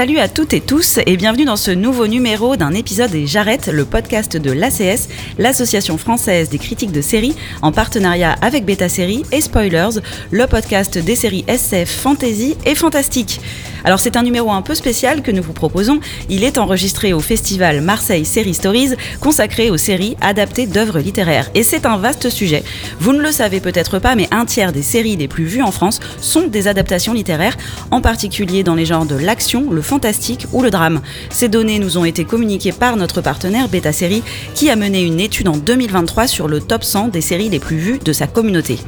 Salut à toutes et tous et bienvenue dans ce nouveau numéro d'un épisode des J'arrête, le podcast de l'ACS, l'association française des critiques de séries, en partenariat avec Beta Série et Spoilers, le podcast des séries SF, fantasy et fantastique. Alors c'est un numéro un peu spécial que nous vous proposons. Il est enregistré au festival Marseille Série Stories, consacré aux séries adaptées d'œuvres littéraires. Et c'est un vaste sujet. Vous ne le savez peut-être pas, mais un tiers des séries les plus vues en France sont des adaptations littéraires, en particulier dans les genres de l'action, le fantastique ou le drame. Ces données nous ont été communiquées par notre partenaire Beta Série, qui a mené une étude en 2023 sur le top 100 des séries les plus vues de sa communauté.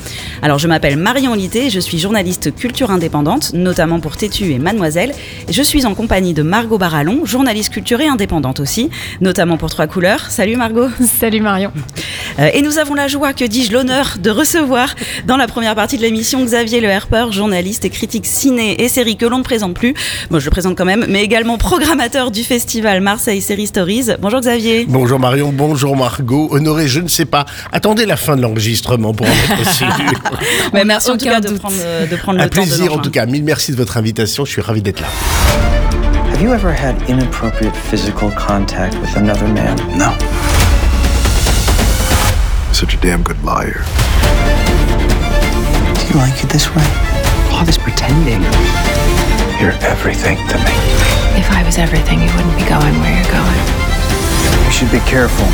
Alors je m'appelle Marion Lité, je suis journaliste culture indépendante, notamment pour Tétu et Mademoiselle. Je suis en compagnie de Margot Barallon, journaliste culture et indépendante aussi, notamment pour Trois Couleurs. Salut Margot. Salut Marion. Euh, et nous avons la joie, que dis-je, l'honneur de recevoir dans la première partie de l'émission Xavier Le Herper, journaliste et critique ciné et série que l'on ne présente plus. Moi, je le présente quand même, mais également programmateur du festival Marseille Série Stories. Bonjour Xavier. Bonjour Marion, bonjour Margot. Honoré, je ne sais pas. Attendez la fin de l'enregistrement pour en être sûr. Mais merci en tout cas de prendre, de prendre Un le temps de plaisir en tout cas. Mille merci de votre invitation. Je suis ravi d'être là. Have you ever had inappropriate physical contact with another man? No. Such a damn good liar. Do you like it this way? All this pretending. You're everything to me. If I was everything, you wouldn't be going where you're going. You should be careful.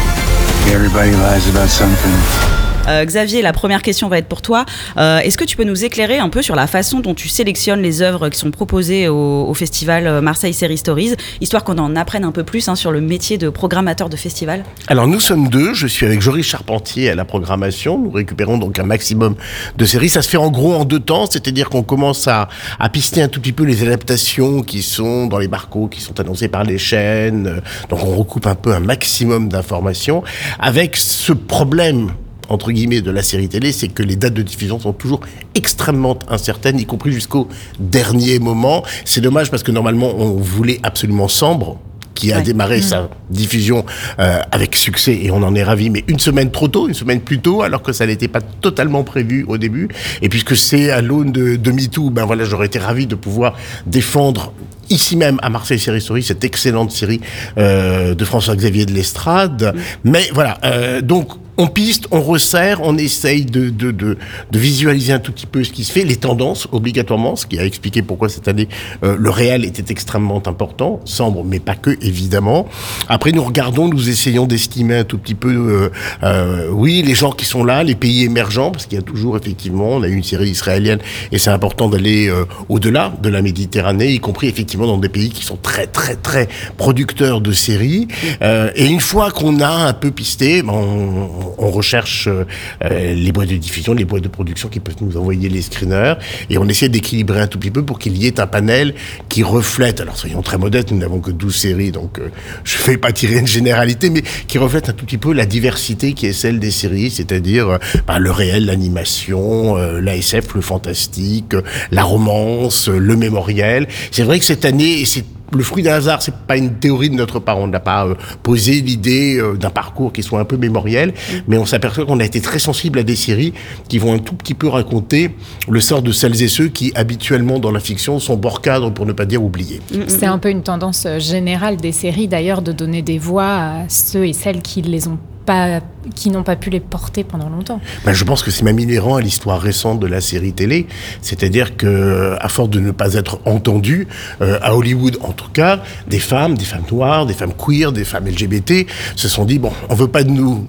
Everybody lies about something. Euh, Xavier, la première question va être pour toi. Euh, Est-ce que tu peux nous éclairer un peu sur la façon dont tu sélectionnes les œuvres qui sont proposées au, festival euh, Marseille Série Stories, histoire qu'on en apprenne un peu plus hein, sur le métier de programmateur de festival? Alors nous sommes deux. Je suis avec Joris Charpentier à la programmation. Nous récupérons donc un maximum de séries. Ça se fait en gros en deux temps, c'est-à-dire qu'on commence à, à pister un tout petit peu les adaptations qui sont dans les barcots, qui sont annoncées par les chaînes. Donc on recoupe un peu un maximum d'informations avec ce problème entre guillemets de la série télé, c'est que les dates de diffusion sont toujours extrêmement incertaines, y compris jusqu'au dernier moment. C'est dommage parce que normalement on voulait absolument Sambre qui a Ouais. démarré sa diffusion euh, avec succès et on en est ravi, mais une semaine trop tôt, une semaine plus tôt, alors que ça n'était pas totalement prévu au début. Et puisque c'est à l'aune de, de MeToo, ben voilà, j'aurais été ravi de pouvoir défendre ici même à Marseille Série Story cette excellente série euh, de François-Xavier de l'Estrade. Mais voilà, euh, donc on piste, on resserre, on essaye de, de, de, de visualiser un tout petit peu ce qui se fait, les tendances obligatoirement, ce qui a expliqué pourquoi cette année euh, le réel était extrêmement important, sombre, mais pas que évidemment. Après nous regardons, nous essayons d'estimer un tout petit peu, euh, euh, oui, les gens qui sont là, les pays émergents, parce qu'il y a toujours effectivement, on a eu une série israélienne et c'est important d'aller euh, au-delà de la Méditerranée, y compris effectivement dans des pays qui sont très très très producteurs de séries. Euh, et une fois qu'on a un peu pisté, ben, on, recherche euh, euh, les boîtes de diffusion, les boîtes de production qui peuvent nous envoyer les screeners, et on essaie d'équilibrer un tout petit peu pour qu'il y ait un panel qui reflète, alors soyons très modestes, nous n'avons que 12 séries, donc euh, je ne vais pas tirer une généralité, mais qui reflète un tout petit peu la diversité qui est celle des séries, c'est-à-dire ben, le réel, l'animation, euh, la SF, le fantastique, la romance, le mémoriel. C'est vrai que cette année, et c'est le fruit d'un hasard, c'est pas une théorie de notre part. On n'a pas euh, posé l'idée euh, d'un parcours qui soit un peu mémoriel, mais on s'aperçoit qu'on a été très sensible à des séries qui vont un tout petit peu raconter le sort de celles et ceux qui habituellement dans la fiction sont bord cadre pour ne pas dire oubliés. C'est un peu une tendance euh, générale des séries d'ailleurs de donner des voix à ceux et celles qui les ont pas, qui n'ont pas pu les porter pendant longtemps. Ben, je pense que c'est même inhérent à l'histoire récente de la série télé, c'est-à-dire que à force de ne pas être entendu euh, à Hollywood en tout cas, des femmes, des femmes noires, des femmes queer, des femmes LGBT se sont dit bon, on veut pas de nous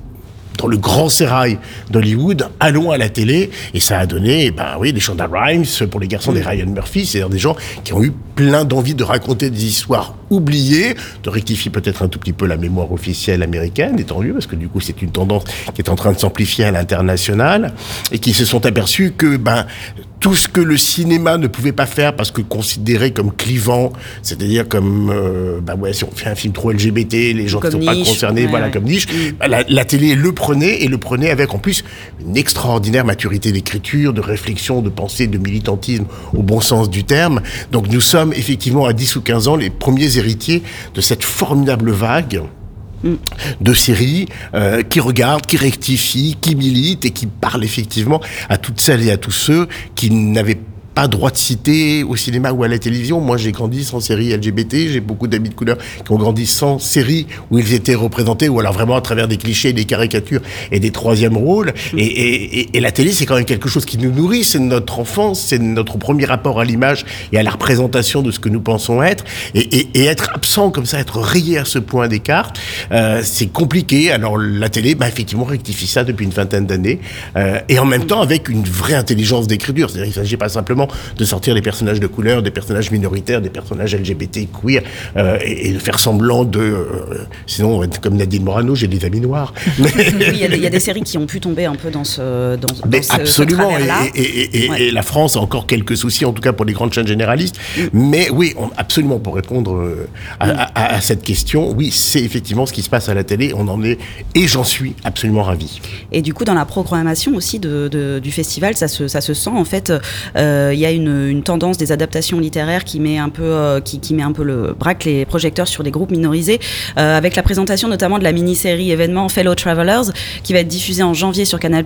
dans le grand sérail d'Hollywood, allons à la télé, et ça a donné, ben oui, des Shonda Rhimes pour les garçons des Ryan Murphy, c'est-à-dire des gens qui ont eu plein d'envie de raconter des histoires oubliées, de rectifier peut-être un tout petit peu la mémoire officielle américaine, et tant mieux, parce que du coup c'est une tendance qui est en train de s'amplifier à l'international, et qui se sont aperçus que, ben, tout ce que le cinéma ne pouvait pas faire parce que considéré comme clivant, c'est-à-dire comme, euh, bah ouais, si on fait un film trop LGBT, les gens ne sont niche, pas concernés, ouais, voilà, ouais. comme niche, bah, la, la télé le prenait et le prenait avec en plus une extraordinaire maturité d'écriture, de réflexion, de pensée, de militantisme au bon sens du terme. Donc nous sommes effectivement à 10 ou 15 ans les premiers héritiers de cette formidable vague de séries euh, qui regardent, qui rectifient, qui militent et qui parlent effectivement à toutes celles et à tous ceux qui n'avaient droit de citer au cinéma ou à la télévision. Moi, j'ai grandi sans séries LGBT. J'ai beaucoup d'amis de couleur qui ont grandi sans séries où ils étaient représentés, ou alors vraiment à travers des clichés, des caricatures et des troisièmes rôles. Et, la télé, c'est quand même quelque chose qui nous nourrit. C'est notre enfance, c'est notre premier rapport à l'image et à la représentation de ce que nous pensons être. Et, être absent comme ça, être rayé à ce point d'écart, euh, c'est compliqué. Alors la télé, bah, effectivement, rectifie ça depuis une vingtaine d'années. Euh, et en même temps, avec une vraie intelligence d'écriture. C'est-à-dire qu'il ne s'agit pas simplement de sortir des personnages de couleur, des personnages minoritaires, des personnages LGBT, queer, euh, et, et de faire semblant de... euh, sinon, comme Nadine Morano, j'ai des amis noirs. Mais- Oui, il y, a des- il y a des séries qui ont pu tomber un peu dans ce dans, dans mais ce- ce absolument. et, et- et- Ouais. et la France a encore quelques soucis, en tout cas pour les grandes chaînes généralistes. Mm. Mais oui, on- absolument, pour répondre euh, à, à- à cette question, oui, c'est effectivement ce qui se passe à la télé. On en est, et j'en suis absolument ravi. Et du coup, dans la programmation aussi de, de- du festival, ça se, ça se sent. En fait, euh, il y a une, tendance des adaptations littéraires qui met un peu, euh, qui, met un peu le braque les projecteurs sur des groupes minorisés, euh, avec la présentation notamment de la mini-série événement Fellow Travelers, qui va être diffusée en janvier sur Canal+.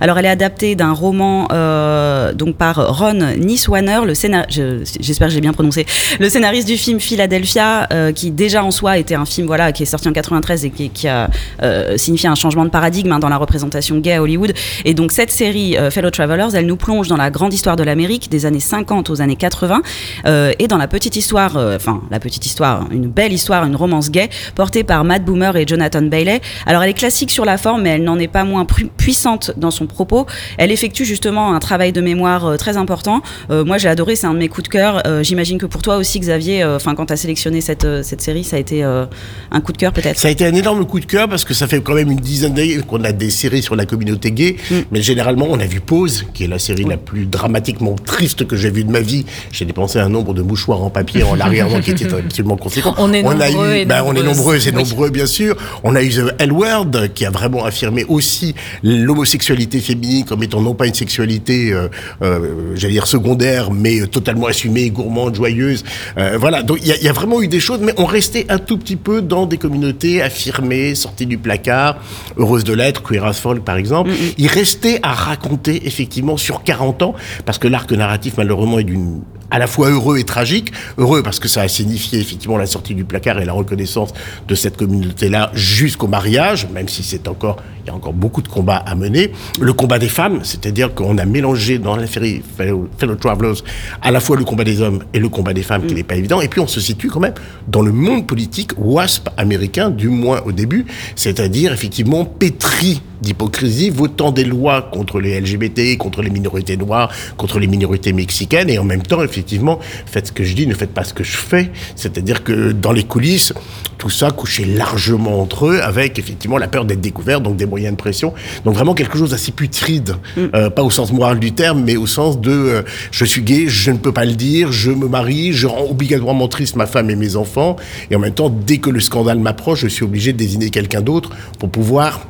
Alors, elle est adaptée d'un roman euh, donc par Ron Niswaner, le scénar, je- j'espère j'ai bien prononcé, le scénariste du film Philadelphia, euh, qui déjà en soi était un film voilà qui est sorti en 93 et qui, a euh, signifié un changement de paradigme hein, dans la représentation gay à Hollywood. Et donc cette série euh, Fellow Travelers, elle nous plonge dans la grande histoire de l'Amérique des années 50 aux années 80 euh, et dans la petite histoire, euh, enfin la petite histoire, une belle histoire, une romance gay portée par Matt Boomer et Jonathan Bailey. Alors elle est classique sur la forme, mais elle n'en est pas moins pu- puissante dans son propos. Elle effectue justement un travail de mémoire euh, très important. Moi j'ai adoré, c'est un de mes coups de cœur. J'imagine que pour toi aussi Xavier, enfin quand tu as sélectionné cette, cette série, ça a été un coup de cœur peut-être? Ça a été un énorme coup de cœur parce que ça fait quand même une dizaine d'années qu'on a des séries sur la communauté gay, Mm. mais généralement on a vu Pause, qui est la série la plus dramatiquement triste que j'ai vue de ma vie. J'ai dépensé un nombre de mouchoirs en papier en l'arrière-plan qui était absolument conséquent. On est a nombreux eu, et ben, on est nombreux, c'est Oui. nombreux bien sûr. On a eu The L Word qui a vraiment affirmé aussi l'homosexualité féminine comme étant non pas une sexualité, euh, euh, j'allais dire secondaire, mais totalement assumée, gourmande, joyeuse. Euh, voilà, donc il y, a- il y a vraiment eu des choses, mais on restait un tout petit peu dans des communautés affirmées, sorties du placard, heureuses de l'être, Queer as Folk par exemple. Il restait à raconter effectivement sur 40 ans, parce que l'arc narratif malheureusement est d'une à la fois heureux et tragique. Heureux parce que ça a signifié effectivement la sortie du placard et la reconnaissance de cette communauté-là jusqu'au mariage, même si c'est encore, il y a encore beaucoup de combats à mener. Le combat des femmes, c'est-à-dire qu'on a mélangé dans la série Fellow, Travelers à la fois le combat des hommes et le combat des femmes, qui n'est pas évident. Et puis on se situe quand même dans le monde politique WASP américain, du moins au début, c'est-à-dire effectivement pétri d'hypocrisie, votant des lois contre les LGBT, contre les minorités noires, contre les minorités mexicaines, et en même temps, effectivement, faites ce que je dis, ne faites pas ce que je fais. C'est-à-dire que dans les coulisses, tout ça couchait largement entre eux, avec effectivement la peur d'être découvert, donc des moyens de pression. Donc vraiment quelque chose d'assez putride, Euh, pas au sens moral du terme, mais au sens de euh, je suis gay, je ne peux pas le dire, je me marie, je rends obligatoirement triste ma femme et mes enfants, et en même temps, dès que le scandale m'approche, je suis obligé de désigner quelqu'un d'autre pour pouvoir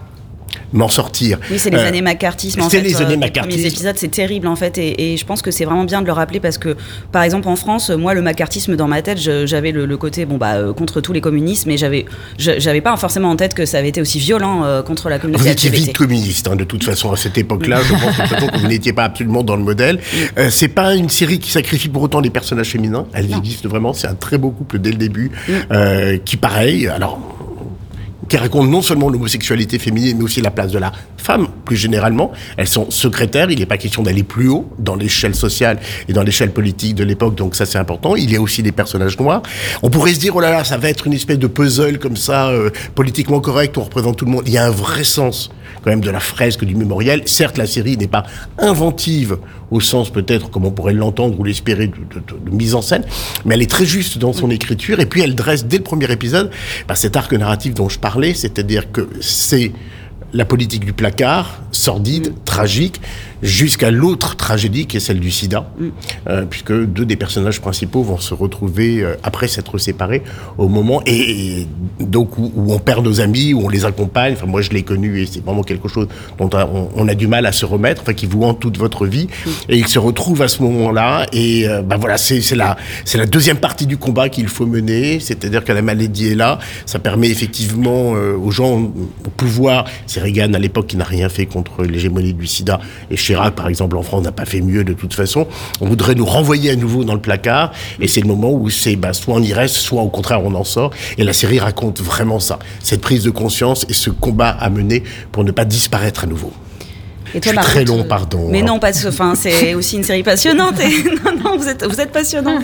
m'en sortir. Oui, c'est les Euh, années macartisme. C'est les euh, années les macartisme. premiers épisodes, c'est terrible en fait, et, et je pense que c'est vraiment bien de le rappeler parce que, par exemple, en France, moi, le macartisme dans ma tête, j'avais le, le côté bon bah euh, contre tous les communistes, mais j'avais, j'avais pas forcément en tête que ça avait été aussi violent euh, contre la communauté Vous étiez vite communiste, hein, de toute façon, à cette époque-là. Je pense toute façon que vous n'étiez pas absolument dans le modèle. Euh, c'est pas une série qui sacrifie pour autant les personnages féminins. Elles existent vraiment. C'est un très beau couple dès le début, euh, qui, pareil, alors qui raconte non seulement l'homosexualité féminine, mais aussi la place de la femme, plus généralement. Elles sont secrétaires, il n'est pas question d'aller plus haut dans l'échelle sociale et dans l'échelle politique de l'époque, donc ça c'est important. Il y a aussi des personnages noirs. On pourrait se dire, oh là là, ça va être une espèce de puzzle comme ça, euh, politiquement correct, on représente tout le monde. Il y a un vrai sens quand même de la fresque du mémorial. Certes, la série n'est pas inventive au sens peut-être, comme on pourrait l'entendre ou l'espérer, de, de- de- de mise en scène, mais elle est très juste dans son écriture, et puis elle dresse dès le premier épisode bah, cet arc narratif dont je parlais, c'est-à-dire que c'est la politique du placard, sordide, tragique, jusqu'à l'autre tragédie qui est celle du sida, euh, puisque deux des personnages principaux vont se retrouver euh, après s'être séparés au moment et, et donc où, où on perd nos amis, où on les accompagne. Enfin moi je l'ai connu et c'est vraiment quelque chose dont on, on a du mal à se remettre, enfin qui vous hante toute votre vie. Et ils se retrouvent à ce moment-là et euh, bah voilà c'est la c'est la deuxième partie du combat qu'il faut mener, c'est-à-dire que la maladie est là, ça permet effectivement euh, aux gens au pouvoir, c'est Reagan à l'époque qui n'a rien fait contre l'hégémonie du sida et Par exemple en France n'a pas fait mieux de toute façon. On voudrait nous renvoyer à nouveau dans le placard et c'est le moment où c'est bah, soit on y reste, soit au contraire on en sort et la série raconte vraiment ça, cette prise de conscience et ce combat à mener pour ne pas disparaître à nouveau. Et Je suis très long, pardon. Mais hein. non, pas enfin, c'est aussi une série passionnante. Et, non, non, vous êtes, vous êtes passionnante.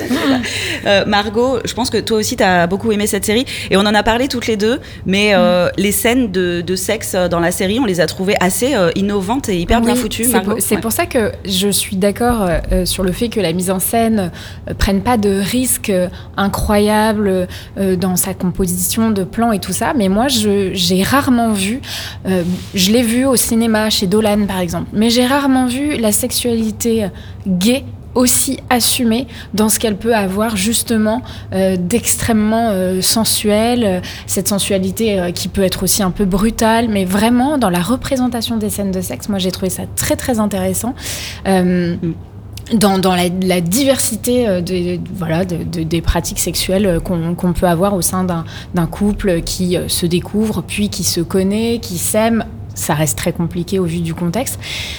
Euh, Margot, je pense que toi aussi, tu as beaucoup aimé cette série. Et on en a parlé toutes les deux. Mais euh, les scènes de, de sexe dans la série, on les a trouvées assez euh, innovantes et hyper bien Oui, foutues. C'est pour, c'est Ouais. pour ça que je suis d'accord euh, sur le fait que la mise en scène euh, prenne pas de risques euh, incroyables euh, dans sa composition de plans et tout ça. Mais moi, je- j'ai rarement vu, euh, je l'ai vu au cinéma chez Dolan par mais j'ai rarement vu la sexualité gay aussi assumée dans ce qu'elle peut avoir justement euh, d'extrêmement euh, sensuel, euh, cette sensualité euh, qui peut être aussi un peu brutale, mais vraiment dans la représentation des scènes de sexe, moi j'ai trouvé ça très très intéressant. Dans, la, diversité de, voilà, de, de- des pratiques sexuelles qu'on peut avoir au sein d'un couple qui se découvre, puis qui se connaît, qui s'aime. Ça reste très compliqué au vu du contexte.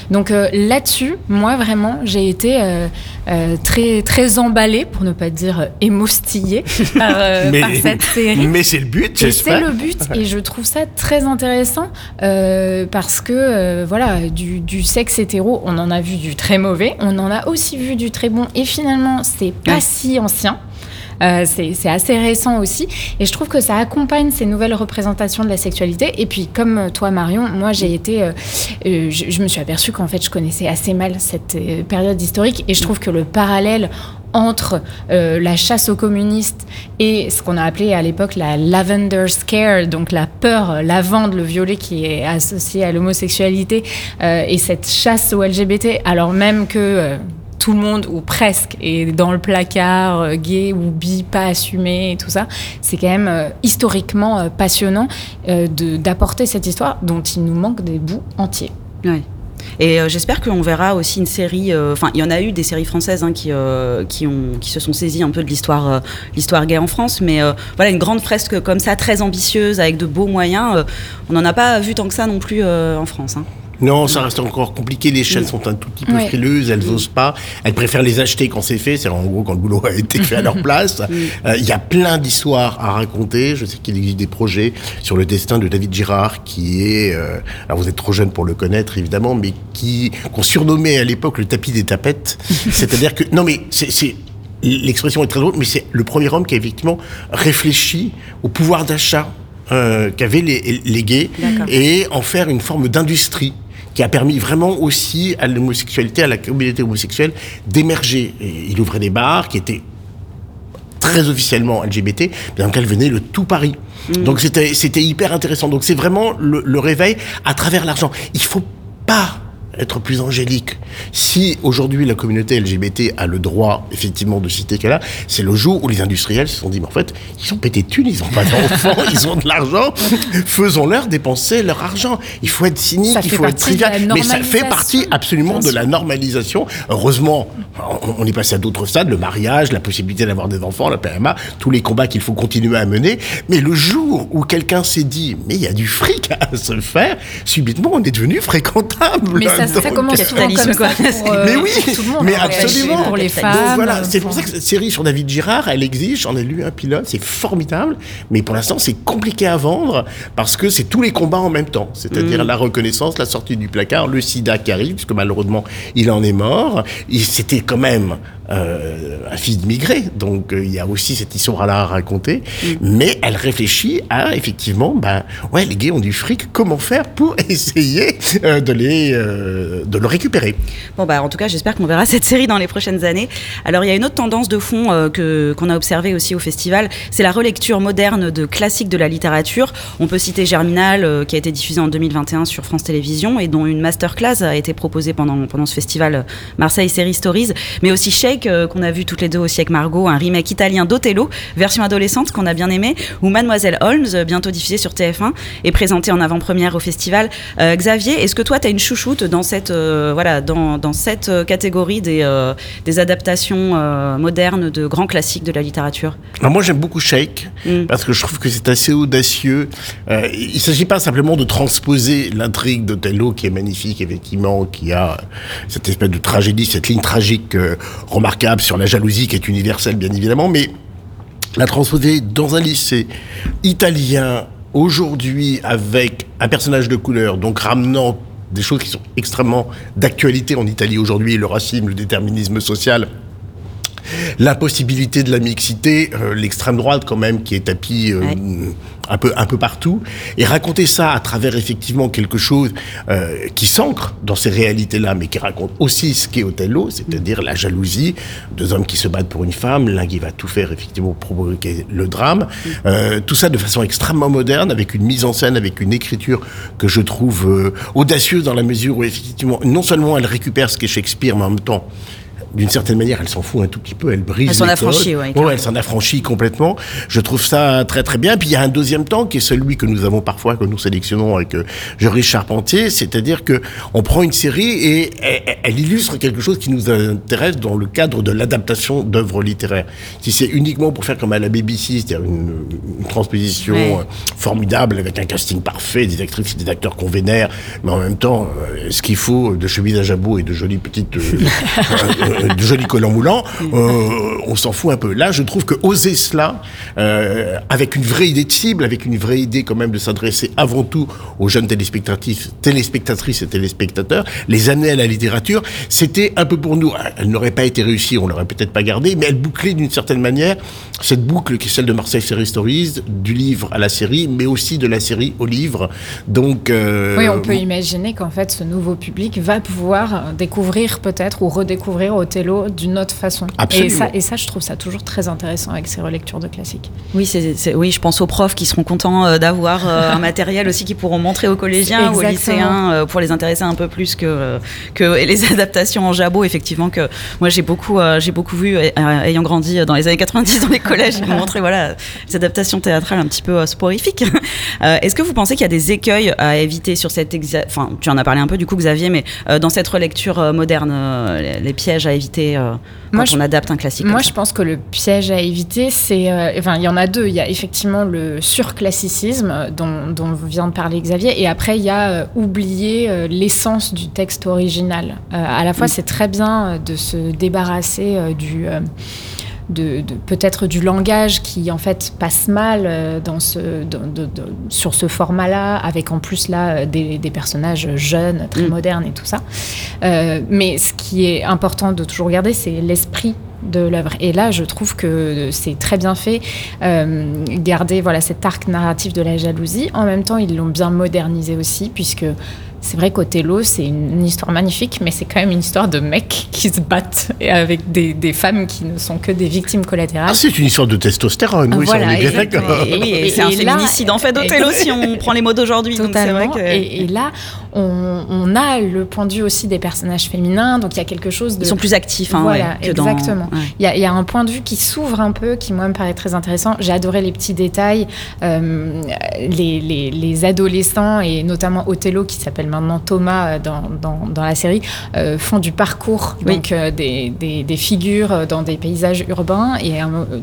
Donc euh, là-dessus, moi vraiment, j'ai été euh, euh, très très emballée, pour ne pas dire émoustillée par, mais par cette série. mais c'est le but, Et c'est j'espère. le but, et je trouve ça très intéressant parce que voilà, du, du sexe hétéro, on en a vu du très mauvais, on en a aussi vu du très bon, et finalement, c'est pas si ancien. Euh, c'est assez récent aussi. Et je trouve que ça accompagne ces nouvelles représentations de la sexualité. Et puis, comme euh, toi, Marion, moi, j'ai été. euh, je, je me suis aperçue qu'en fait, je connaissais assez mal cette période historique. Et je trouve que le parallèle entre euh, la chasse aux communistes et ce qu'on a appelé à l'époque la lavender scare, donc la peur, lavande, le violet qui est associé à l'homosexualité, euh, et cette chasse aux LGBT, alors même que euh, tout le monde, ou presque, est dans le placard, euh, gay ou bi, pas assumé et tout ça, c'est quand même euh, historiquement euh, passionnant d'apporter cette histoire dont il nous manque des bouts entiers. Ouais. Et j'espère qu'on verra aussi une série. Enfin, il y en a eu des séries françaises hein, qui, qui, se sont saisies un peu de l'histoire l'histoire gay en France. Mais voilà, une grande fresque comme ça, très ambitieuse, avec de beaux moyens. on n'en a pas vu tant que ça non plus en France. hein. Non, ça reste encore compliqué. Les chaînes sont un tout petit peu Ouais. frileuses, elles osent pas. Elles préfèrent les acheter quand c'est fait, c'est en gros quand le boulot a été fait à leur place. Euh, Il y a plein d'histoires à raconter. Je sais qu'il existe des projets sur le destin de David Girard, qui est, euh, alors vous êtes trop jeune pour le connaître évidemment, mais qui qu'on surnommait à l'époque le tapis des tapettes. C'est-à-dire que non mais c'est L'expression est très drôle, mais c'est le premier homme qui a effectivement réfléchi au pouvoir d'achat euh, qu'avaient les, les gays D'accord. et en faire une forme d'industrie qui a permis vraiment aussi à l'homosexualité, à la communauté homosexuelle d'émerger. Il ouvrait des bars qui étaient très officiellement LGBT, mais dans lequel venait le tout Paris. Donc c'était c'était hyper intéressant. Donc c'est vraiment le, le réveil à travers l'argent. Il faut pas être plus angélique. Si aujourd'hui la communauté LGBT a le droit effectivement de citer qu'elle a, c'est le jour où les industriels se sont dit mais en fait ils sont pétés de thunes, ils ont pas d'enfants, ils ont de l'argent, faisons-leur dépenser leur argent. Il faut être cynique, il faut être trivial, mais ça fait partie absolument de la normalisation. Heureusement, on, on est passé à d'autres stades, le mariage, la possibilité d'avoir des enfants, la PMA, tous les combats qu'il faut continuer à mener. Mais le jour où quelqu'un s'est dit, mais il y a du fric à se faire, subitement on est devenu fréquentable. Mais ça, ça commence souvent comme ça pour, euh, mais oui, tout le monde. mais hein, absolument. Pour les Donc femmes. voilà, c'est pour ça que cette série sur David Girard, elle existe. J'en ai lu un pilote, c'est formidable. Mais pour l'instant, c'est compliqué à vendre parce que c'est tous les combats en même temps. C'est-à-dire Mm. la reconnaissance, la sortie du placard, le sida qui arrive, puisque malheureusement, il en est mort. C'était quand même euh, un fils d'immigré, donc euh, il y a aussi cette histoire-là à raconter, mais elle réfléchit à effectivement, ben ouais, les gays ont du fric, comment faire pour essayer euh, de les de le récupérer? Bon bah en tout cas j'espère qu'on verra cette série dans les prochaines années. Alors il y a une autre tendance de fond que qu'on a observée aussi au festival, c'est la relecture moderne de classiques de la littérature. On peut citer Germinal qui a été diffusé en 2021 sur France Télévisions et dont une masterclass a été proposée pendant pendant ce festival Marseille Série Stories, mais aussi Shake euh, qu'on a vu toutes les deux aussi avec Margot, un remake italien d'Othello, version adolescente qu'on a bien aimé, ou Mademoiselle Holmes euh, bientôt diffusée sur TF1 et présentée en avant-première au festival. Euh, Xavier, est-ce que toi tu as une chouchoute dans cette voilà dans, dans cette catégorie des des adaptations modernes de grands classiques de la littérature? Alors moi j'aime beaucoup Shake parce que je trouve que c'est assez audacieux. Il ne s'agit pas simplement de transposer l'intrigue d'Othello qui est magnifique effectivement, qui a cette espèce de tragédie, cette ligne tragique euh, remarquable sur la jalousie qui est universelle bien évidemment, mais la transposer dans un lycée italien aujourd'hui avec un personnage de couleur, donc ramenant des choses qui sont extrêmement d'actualité en Italie aujourd'hui, le racisme, le déterminisme social, la possibilité de la mixité, euh, l'extrême droite quand même qui est tapis euh, un peu un peu partout, et raconter ça à travers effectivement quelque chose euh, qui s'ancre dans ces réalités-là, mais qui raconte aussi ce qu'est Othello, c'est-à-dire la jalousie, deux hommes qui se battent pour une femme, l'un qui va tout faire effectivement pour provoquer le drame, tout ça de façon extrêmement moderne, avec une mise en scène, avec une écriture que je trouve audacieuse dans la mesure où effectivement non seulement elle récupère ce qu'est Shakespeare, mais en même temps d'une certaine manière, elle s'en fout un tout petit peu, elle brise Elle s'en affranchit, codes. ouais, elle s'en affranchit complètement. Je trouve ça très très bien. Puis il y a un deuxième temps qui est celui que nous avons parfois, que nous sélectionnons avec euh, Joris Charpentier, c'est-à-dire que on prend une série et elle, elle illustre quelque chose qui nous intéresse dans le cadre de l'adaptation d'œuvres littéraires. Si c'est uniquement pour faire comme à la BBC, c'est-à-dire une, une transposition euh, formidable avec un casting parfait, des actrices et des acteurs qu'on vénère, mais en même temps, euh, ce qu'il faut de chemise à jabot et de jolies petites, euh, de jolis collants moulants, euh, on s'en fout un peu. Là, je trouve que oser cela, euh, avec une vraie idée de cible, avec une vraie idée quand même de s'adresser avant tout aux jeunes téléspectatrices, téléspectatrices et téléspectateurs, les amener à la littérature, c'était un peu pour nous. Elle n'aurait pas été réussie, on l'aurait peut-être pas gardée, mais elle bouclait d'une certaine manière cette boucle qui est celle de Marseille Série Stories, du livre à la série, mais aussi de la série au livre. Donc, euh, Oui, on peut imaginer qu'en fait, ce nouveau public va pouvoir découvrir peut-être ou redécouvrir Othello d'une autre façon. Absolument. Et ça, et ça, je trouve ça toujours très intéressant avec ces relectures de classiques. Oui, c'est, oui, je pense aux profs qui seront contents euh, d'avoir euh, un matériel aussi qu'ils pourront montrer aux collégiens ou aux lycéens euh, pour les intéresser un peu plus que, les adaptations en jabot. Effectivement, que moi j'ai beaucoup, j'ai beaucoup vu, ayant grandi dans les années 90 dans les collèges, ils m'ont montré voilà, les adaptations théâtrales un petit peu sporifiques. Est-ce que vous pensez qu'il y a des écueils à éviter sur cette, enfin, tu en as parlé un peu du coup, Xavier, mais dans cette relecture moderne, les, les pièges à éviter euh, quand Moi, je- on adapte un classique Moi, comme je pense que le piège à éviter, c'est. euh, enfin, il y en a deux. Il y a effectivement le surclassicisme euh, dont, dont vient de parler Xavier, et après, il y a euh, oublier l'essence du texte original. À la fois, c'est très bien de se débarrasser du. De, de- peut-être du langage qui en fait passe mal euh, dans ce, dans- de- de- sur ce format-là, avec en plus là euh, des, des personnages jeunes, très modernes et tout ça. Euh, mais ce qui est important de toujours garder, c'est l'esprit de l'œuvre. Et là, je trouve que c'est très bien fait. Euh, garder voilà cet arc narratif de la jalousie. En même temps, ils l'ont bien modernisé aussi, puisque c'est vrai qu'Othello, c'est une, une histoire magnifique, mais c'est quand même une histoire de mecs qui se battent et avec des, des femmes qui ne sont que des victimes collatérales. Ah, c'est une histoire de testostérone, oui, ça, on est bien d'accord. C'est un féminicide en fait d'Othello si on prend les mots d'aujourd'hui. Que... Et, et là, on, on a le point de vue aussi des personnages féminins, donc il y a quelque chose de... Ils sont plus actifs, hein, voilà, ouais, que dans- exactement. Il y, a, il y a un point de vue qui s'ouvre un peu, qui moi me paraît très intéressant. J'ai adoré les petits détails, euh, les, les- les adolescents et notamment Othello, qui s'appelle maintenant Thomas euh, dans, dans- dans la série, euh, font du parcours, Oui. donc euh, des, des- des figures dans des paysages urbains. Et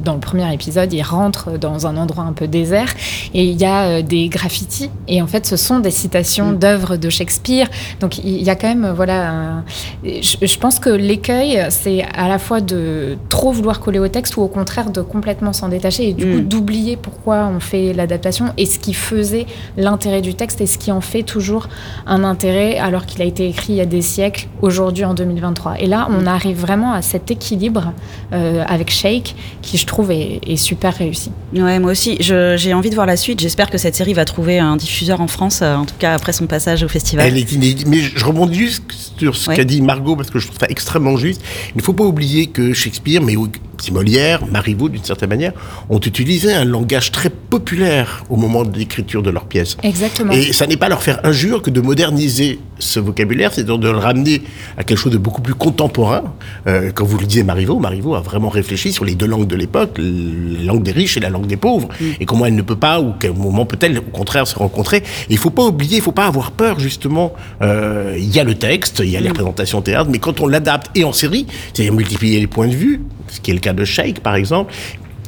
dans le premier épisode, ils rentrent dans un endroit un peu désert et il y a des graffitis. Et en fait, ce sont des citations d'œuvres de Shakespeare. Donc il y a quand même, voilà, un- je, je pense que l'écueil, c'est à la fois de trop vouloir coller au texte ou au contraire de complètement s'en détacher et du coup Mm. d'oublier pourquoi on fait l'adaptation et ce qui faisait l'intérêt du texte et ce qui en fait toujours un un intérêt alors qu'il a été écrit il y a des siècles, aujourd'hui en 2023. Et là, on arrive vraiment à cet équilibre euh, avec Shake qui, je trouve, est, est super réussi. Ouais, moi aussi, j'ai envie de voir la suite. J'espère que cette série va trouver un diffuseur en France, euh, en tout cas après son passage au festival. Elle est inédite. Mais je rebondis juste sur ce Ouais. qu'a dit Margot, parce que je trouve ça extrêmement juste. Il ne faut pas oublier que Shakespeare, mais aussi Molière, Marivaux, d'une certaine manière, ont utilisé un langage très populaire au moment de l'écriture de leurs pièces. Exactement. Et ça n'est pas leur faire injure que de moderniser ce vocabulaire, c'est-à-dire de le ramener à quelque chose de beaucoup plus contemporain. Euh, quand vous le disiez Marivaux, Marivaux a vraiment réfléchi sur les deux langues de l'époque, la langue des riches et la langue des pauvres, et comment elle ne peut pas, ou quel moment peut-elle au contraire se rencontrer. Il faut pas oublier, il faut pas avoir peur justement. Euh, Il y a le texte, il y a les représentations théâtre, mais quand on l'adapte et en série, c'est-à-dire multiplier les points de vue, ce qui est le cas de Shake par exemple,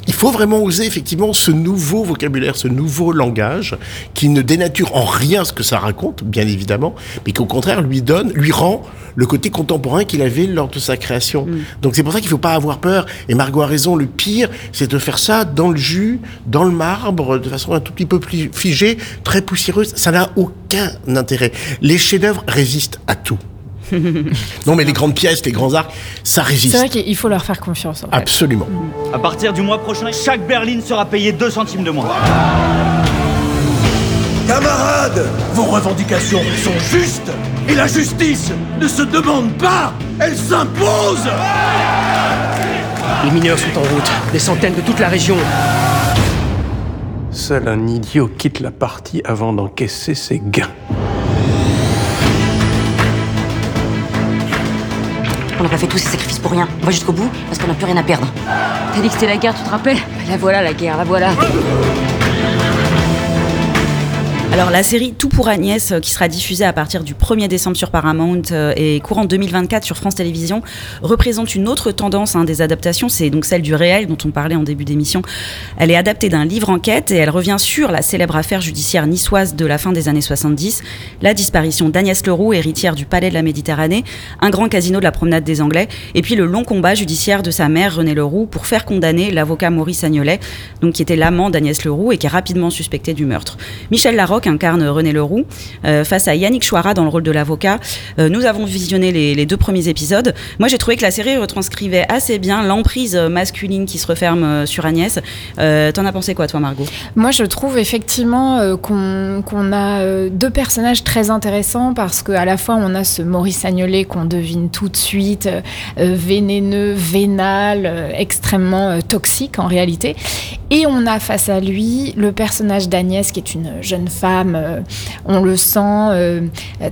il faut vraiment oser effectivement ce nouveau vocabulaire, ce nouveau langage qui ne dénature en rien ce que ça raconte, bien évidemment, mais qui au contraire lui donne, lui rend le côté contemporain qu'il avait lors de sa création. Donc c'est pour ça qu'il ne faut pas avoir peur. Et Margot a raison, le pire, c'est de faire ça dans le jus, dans le marbre, de façon un tout petit peu plus figée, très poussiéreuse. Ça n'a aucun intérêt. Les chefs-d'œuvre résistent à tout. non mais les grandes pièces, les grands arcs, ça résiste. C'est vrai qu'il faut leur faire confiance. en fait. Absolument. À partir du mois prochain, chaque berline sera payée 2 centimes de moins. Camarades, vos revendications sont justes et la justice ne se demande pas, elle s'impose Les mineurs sont en route, des centaines de toute la région. Seul un idiot quitte la partie avant d'encaisser ses gains. On n'a pas fait tous ces sacrifices pour rien. On va jusqu'au bout parce qu'on n'a plus rien à perdre. T'as dit que c'était la guerre, tu te rappelles? La voilà la guerre, la voilà. Alors la série Tout pour Agnès, euh, qui sera diffusée à partir du 1er décembre sur Paramount euh, et courant 2024 sur France Télévisions, représente une autre tendance hein, des adaptations, c'est donc celle du réel dont on parlait en début d'émission. Elle est adaptée d'un livre enquête et elle revient sur la célèbre affaire judiciaire niçoise de la fin des années 70, la disparition d'Agnès Leroux, héritière du Palais de la Méditerranée, un grand casino de la promenade des Anglais, et puis le long combat judiciaire de sa mère Renée Leroux pour faire condamner l'avocat Maurice Agnolet, donc qui était l'amant d'Agnès Leroux et qui est rapidement suspecté du meurtre. Michel Larocque incarne René Leroux euh, face à Yannick Chouara dans le rôle de l'avocat. Euh, nous avons visionné les, deux premiers épisodes. Moi, j'ai trouvé que la série retranscrivait assez bien l'emprise masculine qui se referme euh, sur Agnès. T'en as pensé quoi, toi, Margot? Moi, je trouve effectivement qu'on a deux personnages très intéressants parce qu'à la fois, on a ce Maurice Agnolet qu'on devine tout de suite, vénéneux, vénal, extrêmement toxique en réalité. Et on a face à lui le personnage d'Agnès qui est une jeune femme, euh, on le sent euh,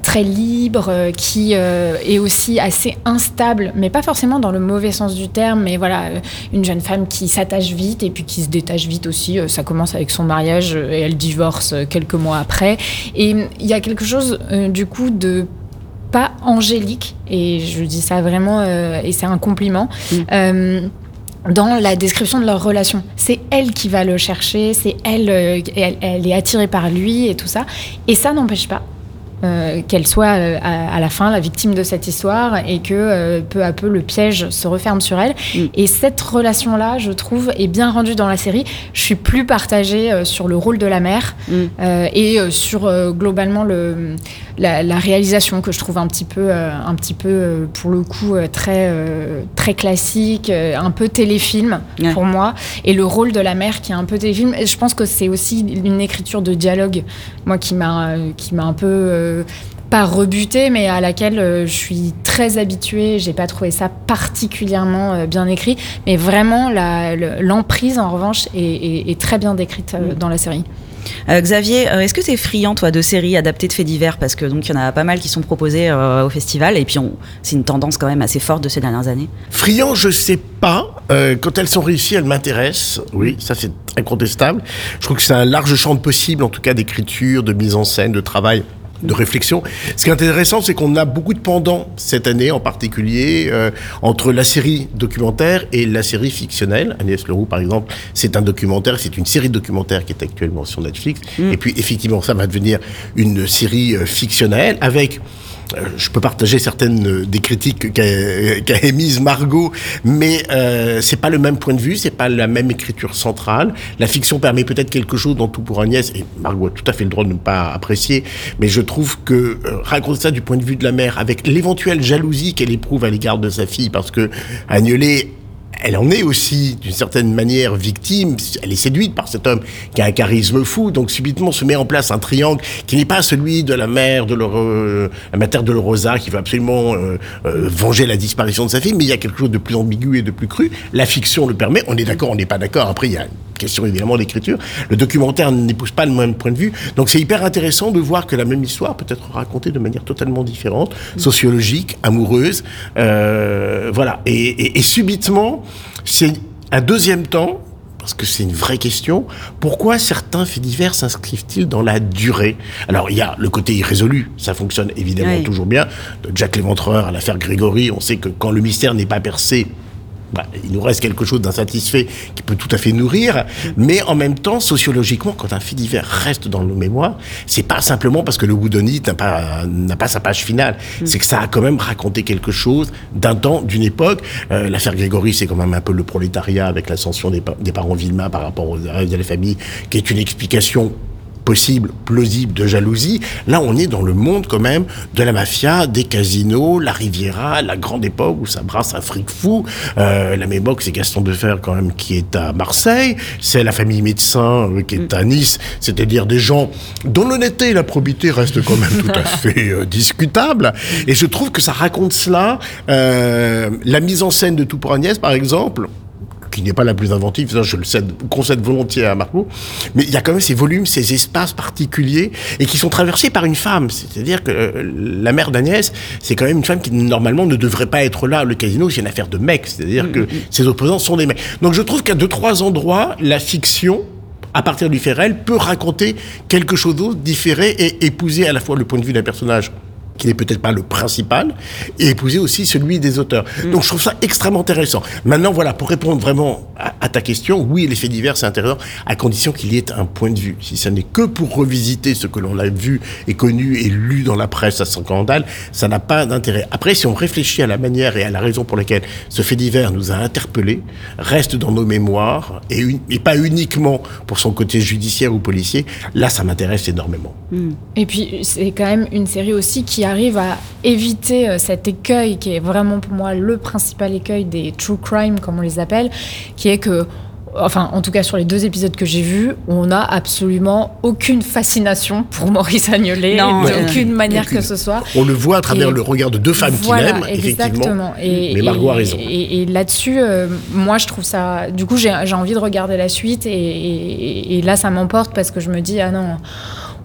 très libre, euh, qui est aussi assez instable, mais pas forcément dans le mauvais sens du terme, mais voilà, une jeune femme qui s'attache vite et puis qui se détache vite aussi. Ça commence avec son mariage et elle divorce quelques mois après. Et il y a quelque chose du coup de pas angélique, et je dis ça vraiment, et c'est un compliment. Euh, dans la description de leur relation. C'est elle qui va le chercher, c'est elle, euh, elle, elle est attirée par lui et tout ça. Et ça n'empêche pas euh, qu'elle soit euh, à, à la fin la victime de cette histoire et que euh, peu à peu le piège se referme sur elle. Et cette relation-là, je trouve, est bien rendue dans la série. Je suis plus partagée sur le rôle de la mère euh, et sur globalement le, la, la réalisation que je trouve un petit peu, euh, un petit peu euh, pour le coup euh, très, très classique, un peu téléfilm pour moi. Et le rôle de la mère qui est un peu téléfilm. Et je pense que c'est aussi une écriture de dialogue, moi qui m'a, qui m'a un peu pas rebutée, mais à laquelle je suis très habituée. J'ai pas trouvé ça particulièrement bien écrit, mais vraiment l'emprise en revanche est, est- est très bien décrite dans la série. Euh, Xavier, euh, est-ce que tu es friand, toi, de séries adaptées de faits divers? Parce que donc il y en a pas mal qui sont proposées euh, au festival, et puis c'est une tendance quand même assez forte de ces dernières années. Friand, je sais pas. Quand elles sont réussies, elles m'intéressent. Oui, ça c'est incontestable. Je trouve que c'est un large champ de possible, en tout cas d'écriture, de mise en scène, de travail de réflexion. Ce qui est intéressant, c'est qu'on a beaucoup de pendants cette année en particulier euh, entre la série documentaire et la série fictionnelle. Agnès Leroux, par exemple, c'est un documentaire, c'est une série documentaire qui est actuellement sur Netflix. Et puis, effectivement, ça va devenir une série euh, fictionnelle avec je peux partager certaines euh, des critiques qu'a qu'a émises Margot, mais euh, c'est pas le même point de vue, c'est pas la même écriture centrale. La fiction permet peut-être quelque chose dans Tout pour Agnès, et Margot a tout à fait le droit de ne pas apprécier, mais je trouve que euh, raconter ça du point de vue de la mère, avec l'éventuelle jalousie qu'elle éprouve à l'égard de sa fille, parce que Agnelet elle en est aussi, d'une certaine manière, victime. Elle est séduite par cet homme qui a un charisme fou. Donc, subitement, se met en place un triangle qui n'est pas celui de la mère de l'Euro- la mère de Rosa qui veut absolument euh, euh, venger la disparition de sa fille. Mais il y a quelque chose de plus ambigu et de plus cru. La fiction le permet. On est d'accord, on n'est pas d'accord. Après, il y a une question évidemment d'écriture. Le documentaire n'épouse pas le même point de vue. Donc, c'est hyper intéressant de voir que la même histoire peut être racontée de manière totalement différente, sociologique, amoureuse. Euh, voilà. Et, et- et subitement, c'est un deuxième temps parce que c'est une vraie question. Pourquoi certains faits divers s'inscrivent-ils dans la durée? Alors, il y a le côté irrésolu, ça fonctionne évidemment Oui. toujours bien. De Jack Léventreur à l'affaire Grégory, on sait que quand le mystère n'est pas percé, bah, il nous reste quelque chose d'insatisfait qui peut tout à fait nourrir, mais en même temps, sociologiquement, quand un fait divers reste dans nos mémoires, c'est pas simplement parce que le Woodonite n'a pas, n'a pas sa page finale, c'est que ça a quand même raconté quelque chose d'un temps, d'une époque. Euh, L'affaire Grégory, c'est quand même un peu le prolétariat avec l'ascension des, pa- des parents Villemain par rapport aux reste de la famille, qui est une explication possible, plausible de jalousie. Là, on est dans le monde quand même de la mafia, des casinos, la Riviera, la grande époque où ça brasse un fric fou. Euh, la même époque, c'est Gaston Defer quand même qui est à Marseille. C'est la famille médecin euh, qui est à Nice. C'est-à-dire des gens dont l'honnêteté et la probité restent quand même tout à fait euh, discutables. Et je trouve que ça raconte cela. Euh, la mise en scène de Tout pour Agnès, par exemple, qui n'est pas la plus inventive, ça je le cède, concède volontiers à Marco, mais il y a quand même ces volumes, ces espaces particuliers, et qui sont traversés par une femme. C'est-à-dire que euh, la mère d'Agnès, c'est quand même une femme qui normalement ne devrait pas être là. Le casino, c'est une affaire de mecs, c'est-à-dire que ses opposants sont des mecs. Donc je trouve qu'à deux, trois endroits, la fiction à partir du fait réel, peut raconter quelque chose d'autre, différé et épouser à la fois le point de vue d'un personnage qui n'est peut-être pas le principal, et épouser aussi celui des auteurs. Donc je trouve ça extrêmement intéressant. Maintenant, voilà, pour répondre vraiment à, à ta question, oui, les faits divers, c'est intéressant, à condition qu'il y ait un point de vue. Si ça n'est que pour revisiter ce que l'on a vu et connu et lu dans la presse à scandale, ça n'a pas d'intérêt. Après, si on réfléchit à la manière et à la raison pour laquelle ce fait divers nous a interpellés, reste dans nos mémoires, et, une- et pas uniquement pour son côté judiciaire ou policier, là, ça m'intéresse énormément. Et puis, c'est quand même une série aussi qui arrive à éviter euh, cet écueil qui est vraiment pour moi le principal écueil des true crime, comme on les appelle, qui est que. Enfin, en tout cas, sur les deux épisodes que j'ai vus, on n'a absolument aucune fascination pour Maurice Agnelet, Non, de euh, aucune manière aucune. que ce soit. On le voit à travers Et- le regard de deux femmes Voilà, qu'il aime, effectivement. exactement. Et, mais Margot a raison. Et, et là-dessus, euh, moi, je trouve ça. Du coup, j'ai j'ai envie de regarder la suite, et, et- et là, ça m'emporte parce que je me dis, ah non,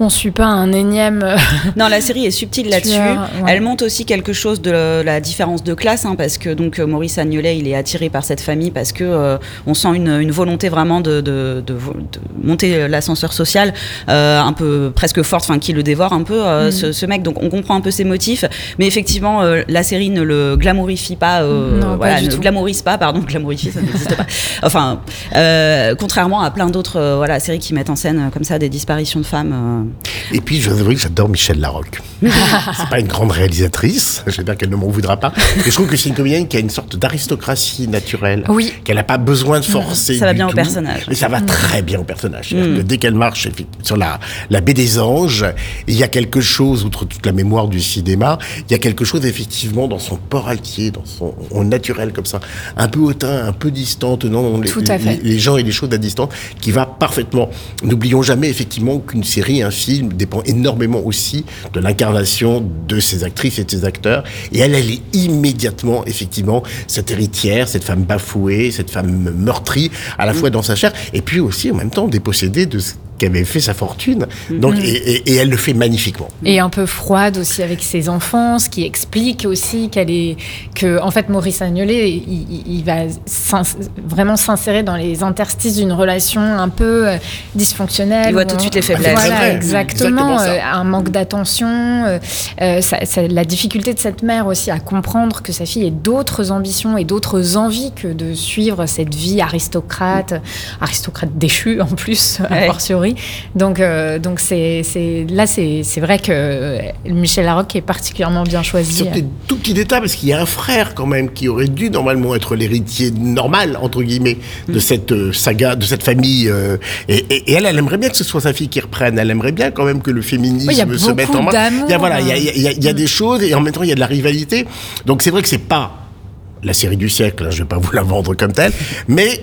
on suit pas un énième. Non, la série est subtile là-dessus. Ouais. Elle montre aussi quelque chose de la différence de classe, hein, parce que donc euh, Maurice Agnolet, il est attiré par cette famille parce que euh, on sent une, une volonté vraiment de, de, de, de monter l'ascenseur social, euh, un peu presque forte, enfin qui le dévore un peu euh, Mhm. ce, ce mec. Donc on comprend un peu ses motifs, mais effectivement euh, la série ne le glamourifie pas, euh, Non, voilà, ne tout. glamourise pas, pardon, glamourifie, ça n'existe pas. Enfin, euh, contrairement à plein d'autres euh, voilà séries qui mettent en scène euh, comme ça des disparitions de femmes. Et puis, je dois avouer que j'adore Michel Larocque. c'est pas une grande réalisatrice, j'espère qu'elle ne m'en voudra pas. Mais je trouve que c'est une comédienne qui a une sorte d'aristocratie naturelle. Oui. Qu'elle n'a pas besoin de forcer. Ça va bien au personnage. Et ça va très bien au personnage. Que dès qu'elle marche sur la, la baie des anges, il y a quelque chose, outre toute la mémoire du cinéma, il y a quelque chose effectivement dans son port altier, dans son naturel comme ça, un peu hautain, un peu distant, tenant les, gens et les choses à distance, qui va parfaitement. N'oublions jamais effectivement qu'une série, un film dépend énormément aussi de l'incarnation de ces actrices et de ces acteurs. Et elle, elle est immédiatement effectivement cette héritière, cette femme bafouée, cette femme meurtrie, à la fois dans sa chair, et puis aussi en même temps dépossédée de ce qu'avait fait sa fortune. Donc, et, et- et elle le fait magnifiquement. Et un peu froide aussi avec ses enfants, ce qui explique aussi qu'elle est que en fait Maurice Agnelet, il, va vraiment s'insérer dans les interstices d'une relation un peu euh, dysfonctionnelle. Il voit tout de suite les faiblesses. Voilà, vrai. exactement. Euh, un manque d'attention, euh, euh, ça- ça- la difficulté de cette mère aussi à comprendre que sa fille ait d'autres ambitions et d'autres envies que de suivre cette vie aristocrate, aristocrate déchue en plus, a Ouais. fortiori. Donc, euh, donc c'est, là, c'est, vrai que Michel Larocque est particulièrement bien choisi. Sur des tout petits détails, parce qu'il y a un frère quand même qui aurait dû normalement être l'héritier normal, entre guillemets, de cette euh, saga, de cette famille. euh, et, et- et elle, elle aimerait bien que ce soit sa fille qui reprenne. Elle aimerait bien quand même que le féminisme Oui, se mette en marche. Il y a, voilà, il y a, il y a- il y a- il y a des choses et en même temps il y a de la rivalité. Donc c'est vrai que c'est pas la série du siècle, hein, je vais pas vous la vendre comme telle, mais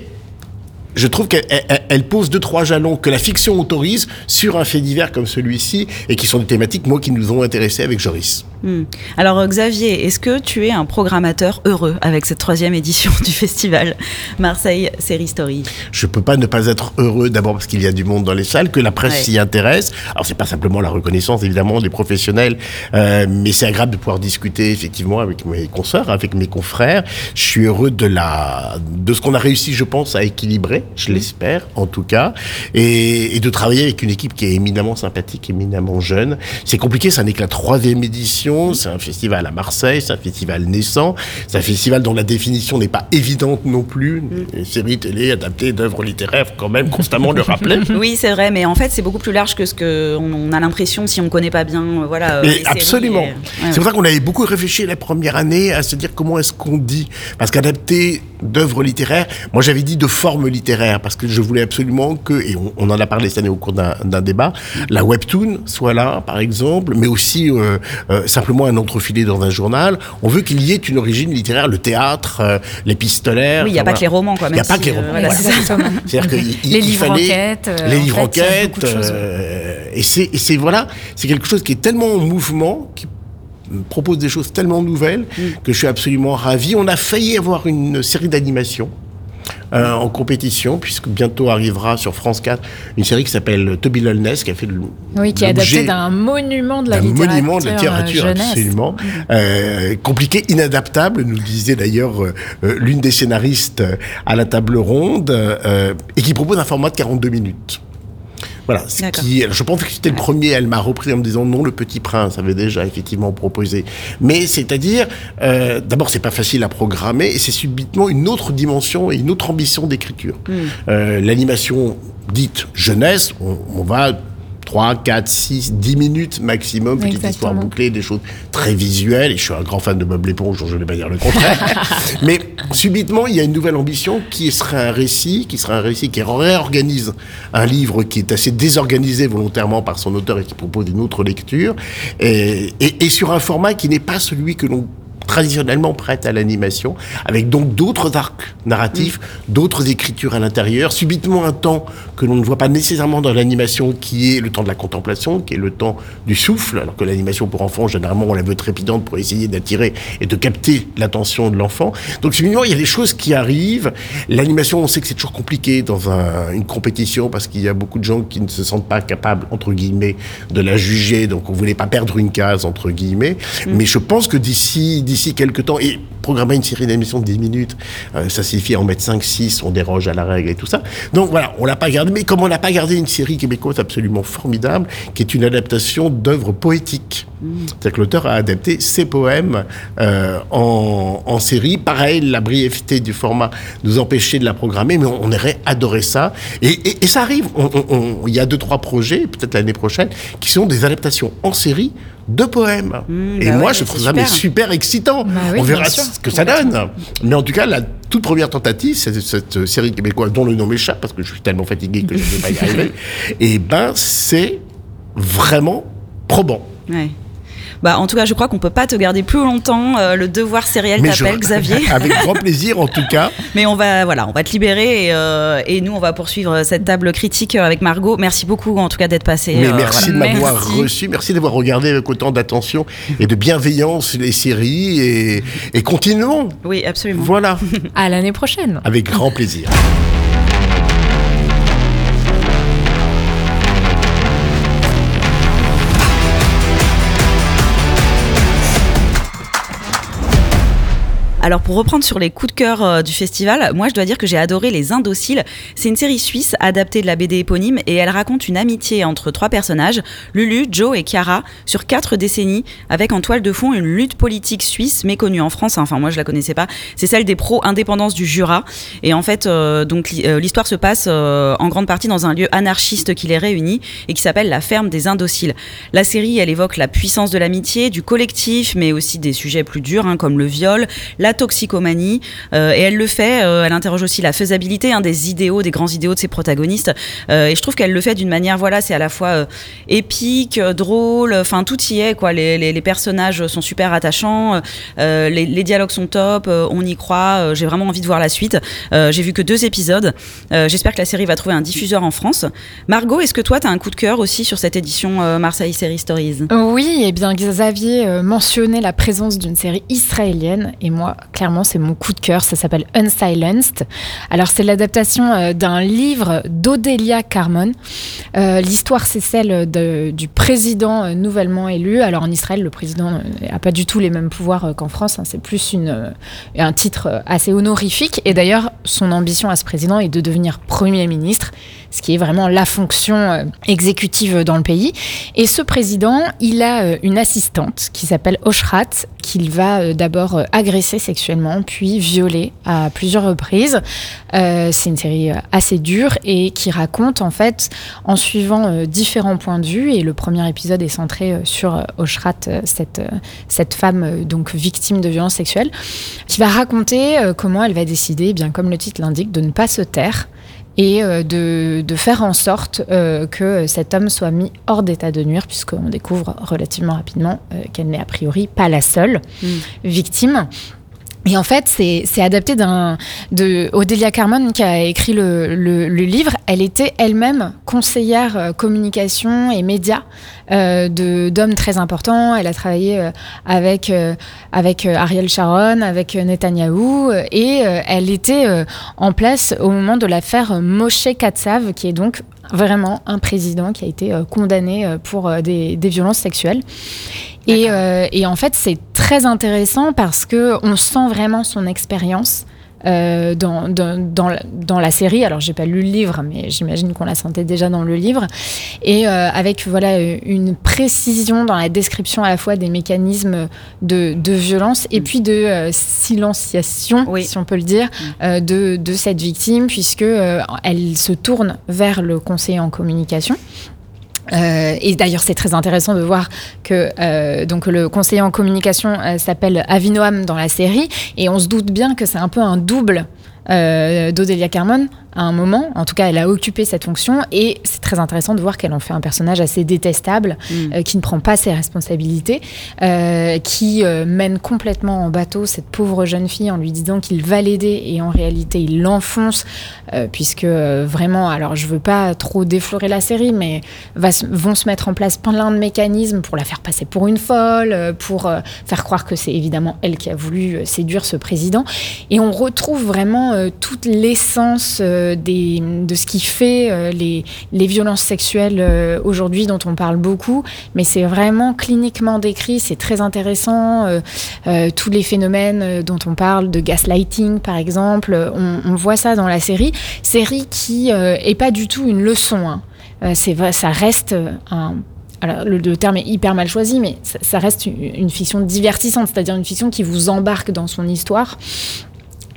je trouve qu'elle elle- elle pose deux trois jalons que la fiction autorise sur un fait divers comme celui-ci et qui sont des thématiques moi qui nous ont intéressés avec Joris. Hmm. Alors euh, Xavier, est-ce que tu es un programmateur heureux avec cette troisième édition du festival Marseille Série Story? Je peux pas ne pas être heureux d'abord parce qu'il y a du monde dans les salles, que la presse Ouais. s'y intéresse. Alors c'est pas simplement la reconnaissance évidemment des professionnels, euh, mais c'est agréable de pouvoir discuter effectivement avec mes consoeurs, avec mes confrères. Je suis heureux de la de ce qu'on a réussi, je pense, à équilibrer, je l'espère en tout cas, et, et de travailler avec une équipe qui est éminemment sympathique, éminemment jeune. C'est compliqué, ça n'est que la troisième édition. C'est un festival à Marseille, c'est un festival naissant, c'est un festival dont la définition n'est pas évidente non plus. Une série télé adaptée d'œuvres littéraires, faut quand même constamment le rappeler. Oui, c'est vrai, mais en fait, c'est beaucoup plus large que ce que on, on a l'impression si on connaît pas bien, euh, voilà. euh, Mais les absolument. et- ouais, c'est pour ça qu'on avait beaucoup réfléchi la première année à se dire comment est-ce qu'on dit. Parce qu'adapter d'œuvres littéraires, moi j'avais dit de forme littéraire, parce que je voulais absolument que, et on, on en a parlé cette année au cours d'un débat, la webtoon soit là, par exemple, mais aussi euh, euh, simplement un entrefilé dans un journal. On veut qu'il y ait une origine littéraire, le théâtre, euh, l'épistolaire. Oui, il n'y a pas que les romans, quoi. Il n'y a pas que les romans. voilà. C'est-à-dire il- Les il livres enquêtes, les livres enquêtes, et c'est voilà, c'est quelque chose qui est tellement en mouvement, qui propose des choses tellement nouvelles que je suis absolument ravi. On a failli avoir une série d'animation. euh, en compétition, puisque bientôt arrivera sur France 4 une série qui s'appelle Toby Lolness, qui a fait le, Oui, qui est l'objet adapté d'un monument de la littérature. monument de la littérature, euh, jeunesse. absolument. Euh, compliqué, inadaptable, nous disait d'ailleurs euh, euh, l'une des scénaristes euh, à la table ronde, euh, et qui propose un format de 42 minutes. Voilà, ce qui, je pense que c'était le premier, elle m'a repris en me disant non, le Petit Prince avait déjà effectivement proposé. Mais c'est-à-dire, euh, d'abord, c'est pas facile à programmer, et c'est subitement une autre dimension et une autre ambition d'écriture. Euh, L'animation dite jeunesse, on, on va 3, 4, 6, 10 minutes maximum, petite histoire Exactement. bouclée, des choses très visuelles. Et je suis un grand fan de Bob l'éponge, je ne vais pas dire le contraire. Mais subitement, il y a une nouvelle ambition qui serait un récit, qui serait un récit qui réorganise un livre qui est assez désorganisé volontairement par son auteur et qui propose une autre lecture. Et, et- et sur un format qui n'est pas celui que l'on traditionnellement prête à l'animation, avec donc d'autres arcs narratifs, d'autres écritures à l'intérieur, subitement un temps que l'on ne voit pas nécessairement dans l'animation, qui est le temps de la contemplation, qui est le temps du souffle, alors que l'animation pour enfants, généralement, on la veut trépidante pour essayer d'attirer et de capter l'attention de l'enfant. Donc subitement, il y a des choses qui arrivent. L'animation, on sait que c'est toujours compliqué dans un- une compétition, parce qu'il y a beaucoup de gens qui ne se sentent pas capables, entre guillemets, de la juger, donc on voulait pas perdre une case, entre guillemets. Mais je pense que d'ici d'ici quelques temps, et programmer une série d'émissions de 10 minutes, euh, ça signifie en mettre 5, 6, on déroge à la règle et tout ça. Donc voilà, on l'a pas gardé, mais comme on n'a pas gardé une série québécoise absolument formidable, qui est une adaptation d'œuvres poétiques. C'est-à-dire que l'auteur a adapté ses poèmes euh, en, en série. Pareil, la brièveté du format nous empêchait de la programmer, mais on, on aurait adoré ça. Et, et- et ça arrive. Il y a deux, trois projets, peut-être l'année prochaine, qui sont des adaptations en série de poèmes. et bah moi, ouais, je trouve ça mais super. excitant. Bah oui, on verra sûr, ce que ça donne. Mais en tout cas, la toute première tentative, c'est cette série québécoise dont le nom m'échappe parce que je suis tellement fatigué que je ne vais pas y arriver. Et ben, c'est vraiment probant. Ouais. Bah, en tout cas, je crois qu'on peut pas te garder plus longtemps. Euh, le devoir sériel Mais je- t'appelle, Xavier. Avec grand plaisir, en tout cas. Mais on va, voilà, on va te libérer et, euh, et nous, on va poursuivre cette table critique avec Margot. Merci beaucoup, en tout cas, d'être passé. Mais euh, merci voilà. de m'avoir Merci. reçu, merci d'avoir regardé avec autant d'attention et de bienveillance les séries et, et continuons. Oui, absolument. Voilà, À l'année prochaine. avec grand plaisir. Alors pour reprendre sur les coups de cœur euh, du festival, moi je dois dire que j'ai adoré Les Indociles. C'est une série suisse adaptée de la BD éponyme et elle raconte une amitié entre trois personnages, Lulu, Joe et Chiara, sur quatre décennies, avec en toile de fond une lutte politique suisse méconnue en France. Enfin moi je la connaissais pas. C'est celle des pro-indépendance du Jura. Et en fait euh, donc euh, l'histoire se passe en grande partie dans un lieu anarchiste qui les réunit et qui s'appelle la ferme des Indociles. La série elle évoque la puissance de l'amitié, du collectif, mais aussi des sujets plus durs hein, comme le viol, la toxicomanie, euh, et elle le fait, euh, elle interroge aussi la faisabilité hein, des idéaux, des grands idéaux de ses protagonistes, Euh, et je trouve qu'elle le fait d'une manière, voilà, c'est à la fois épique, drôle, enfin tout y est, quoi. Les, les- personnages sont super attachants, les, dialogues sont top, on y croit, j'ai vraiment envie de voir la suite. J'ai vu que deux épisodes, j'espère que la série va trouver un diffuseur en France. Margot, est-ce que toi, tu as un coup de cœur aussi sur cette édition Marseille Série Stories? Oui, et bien Xavier mentionnait la présence d'une série israélienne et moi, clairement, c'est mon coup de cœur. Ça s'appelle Unsilenced. Alors, c'est l'adaptation euh, d'un livre d'Odelia Carmon. Euh, L'histoire, c'est celle de- du président euh, nouvellement élu. Alors, en Israël, le président n'a pas du tout les mêmes pouvoirs euh, qu'en France. hein. C'est plus euh, un titre euh, assez honorifique. Et d'ailleurs, son ambition à ce président est de devenir Premier ministre, ce qui est vraiment la fonction euh, exécutive dans le pays. Et ce président, il a euh, une assistante qui s'appelle Oshrat, qu'il va euh, d'abord euh, agresser sexuellement, puis violer à plusieurs reprises. Euh, c'est une série euh, assez dure et qui raconte en fait en suivant euh, différents points de vue. Et le premier épisode est centré euh, sur euh, Oshrat, euh, cette, euh, cette femme euh, donc victime de violences sexuelles, qui va raconter euh, comment elle va décider, bien comme le titre l'indique, de ne pas se taire et euh, de, de faire en sorte euh, que cet homme soit mis hors d'état de nuire, puisqu'on découvre relativement rapidement euh, qu'elle n'est a priori pas la seule victime. Et en fait, c'est adapté d'un de Carmon qui a écrit le, livre. Elle était elle-même conseillère euh, communication et médias euh, d'hommes très importants. Elle a travaillé euh, avec avec Ariel Sharon, avec Netanyahou, et elle était en place au moment de l'affaire Moshe Katsav, qui est donc vraiment un président qui a été euh, condamné euh, pour euh, des, des violences sexuelles. Et, euh, et en fait, c'est très intéressant parce que on sent vraiment son expérience. Euh, dans, dans, dans, la, dans la série, alors j'ai pas lu le livre, mais j'imagine qu'on la sentait déjà dans le livre, et euh, avec voilà une précision dans la description à la fois des mécanismes de, de violence et puis de euh, silenciation, si on peut le dire, euh, de, de cette victime, puisque elle se tourne vers le conseiller en communication. Euh, et d'ailleurs, c'est très intéressant de voir que euh, le conseiller en communication euh, s'appelle Avinoam dans la série, et on se doute bien que c'est un peu un double d'Odelia Carmon à un moment. En tout cas, elle a occupé cette fonction, et c'est très intéressant de voir qu'elle en fait un personnage assez détestable, euh, qui ne prend pas ses responsabilités, euh, qui euh, mène complètement en bateau cette pauvre jeune fille en lui disant qu'il va l'aider, et en réalité, il l'enfonce, puisque vraiment, alors je veux pas trop déflorer la série, mais va vont se mettre en place plein de mécanismes pour la faire passer pour une folle, pour faire croire que c'est évidemment elle qui a voulu séduire ce président. Et on retrouve vraiment toute l'essence euh, de ce qui fait euh, les, les violences sexuelles euh, aujourd'hui, dont on parle beaucoup. Mais c'est vraiment cliniquement décrit, c'est très intéressant. tous les phénomènes dont on parle, de gaslighting par exemple, on, voit ça dans la série. Série qui est pas du tout une leçon. hein. Ça reste un. Alors, le, terme est hyper mal choisi, mais ça, reste une fiction divertissante, c'est-à-dire une fiction qui vous embarque dans son histoire.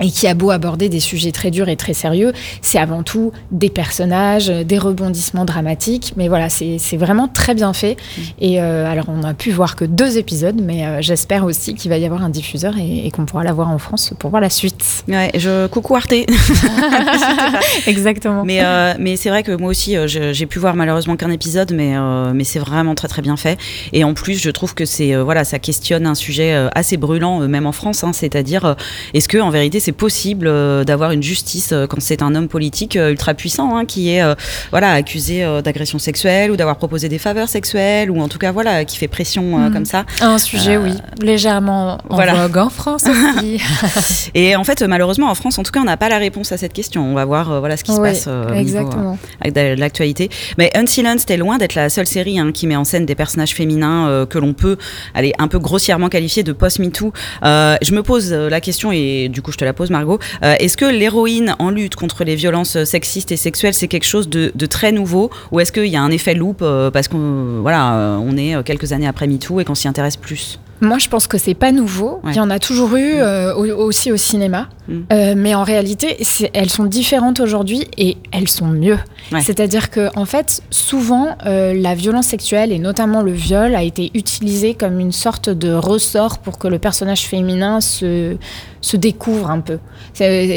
Et qui a beau aborder des sujets très durs et très sérieux, c'est avant tout des personnages, euh, des rebondissements dramatiques. Mais voilà, c'est vraiment très bien fait. Et euh, alors, on n'a pu voir que deux épisodes, mais euh, j'espère aussi qu'il va y avoir un diffuseur et, et qu'on pourra la voir en France pour voir la suite. Ouais, je coucou Arte. Exactement. Mais, euh, mais c'est vrai que moi aussi, j'ai pu voir malheureusement qu'un épisode, mais, mais c'est vraiment très très bien fait. Et en plus, je trouve que c'est voilà, ça questionne un sujet assez brûlant, même en France. hein, C'est-à-dire, est-ce que en vérité, c'est possible euh, d'avoir une justice euh, quand c'est un homme politique euh, ultra puissant hein, qui est voilà accusé d'agression sexuelle ou d'avoir proposé des faveurs sexuelles ou en tout cas voilà qui fait pression Mhm. comme ça. Un sujet, oui, légèrement en voilà. vogue en France aussi. Et en fait, malheureusement, en France, en tout cas, on n'a pas la réponse à cette question. On va voir voilà ce qui se passe au niveau, exactement. de l'actualité. Mais Unsilenced est loin d'être la seule série hein, qui met en scène des personnages féminins euh, que l'on peut, aller un peu grossièrement qualifier de post-MeToo. Euh, je me pose la question, et du coup, je te la pose, Margot. Euh, Est-ce que l'héroïne en lutte contre les violences sexistes et sexuelles, c'est quelque chose de, très nouveau, ou est-ce qu'il y a un effet loop euh, parce qu'on voilà, euh, on est quelques années après MeToo et qu'on s'y intéresse plus? Moi, je pense que c'est pas nouveau. Ouais. Il y en a toujours eu euh, au- aussi au cinéma. Mm. Euh, mais en réalité, elles sont différentes aujourd'hui et elles sont mieux. Ouais. C'est-à-dire que, en fait, souvent, euh, la violence sexuelle et notamment le viol a été utilisé comme une sorte de ressort pour que le personnage féminin se, se découvre un peu,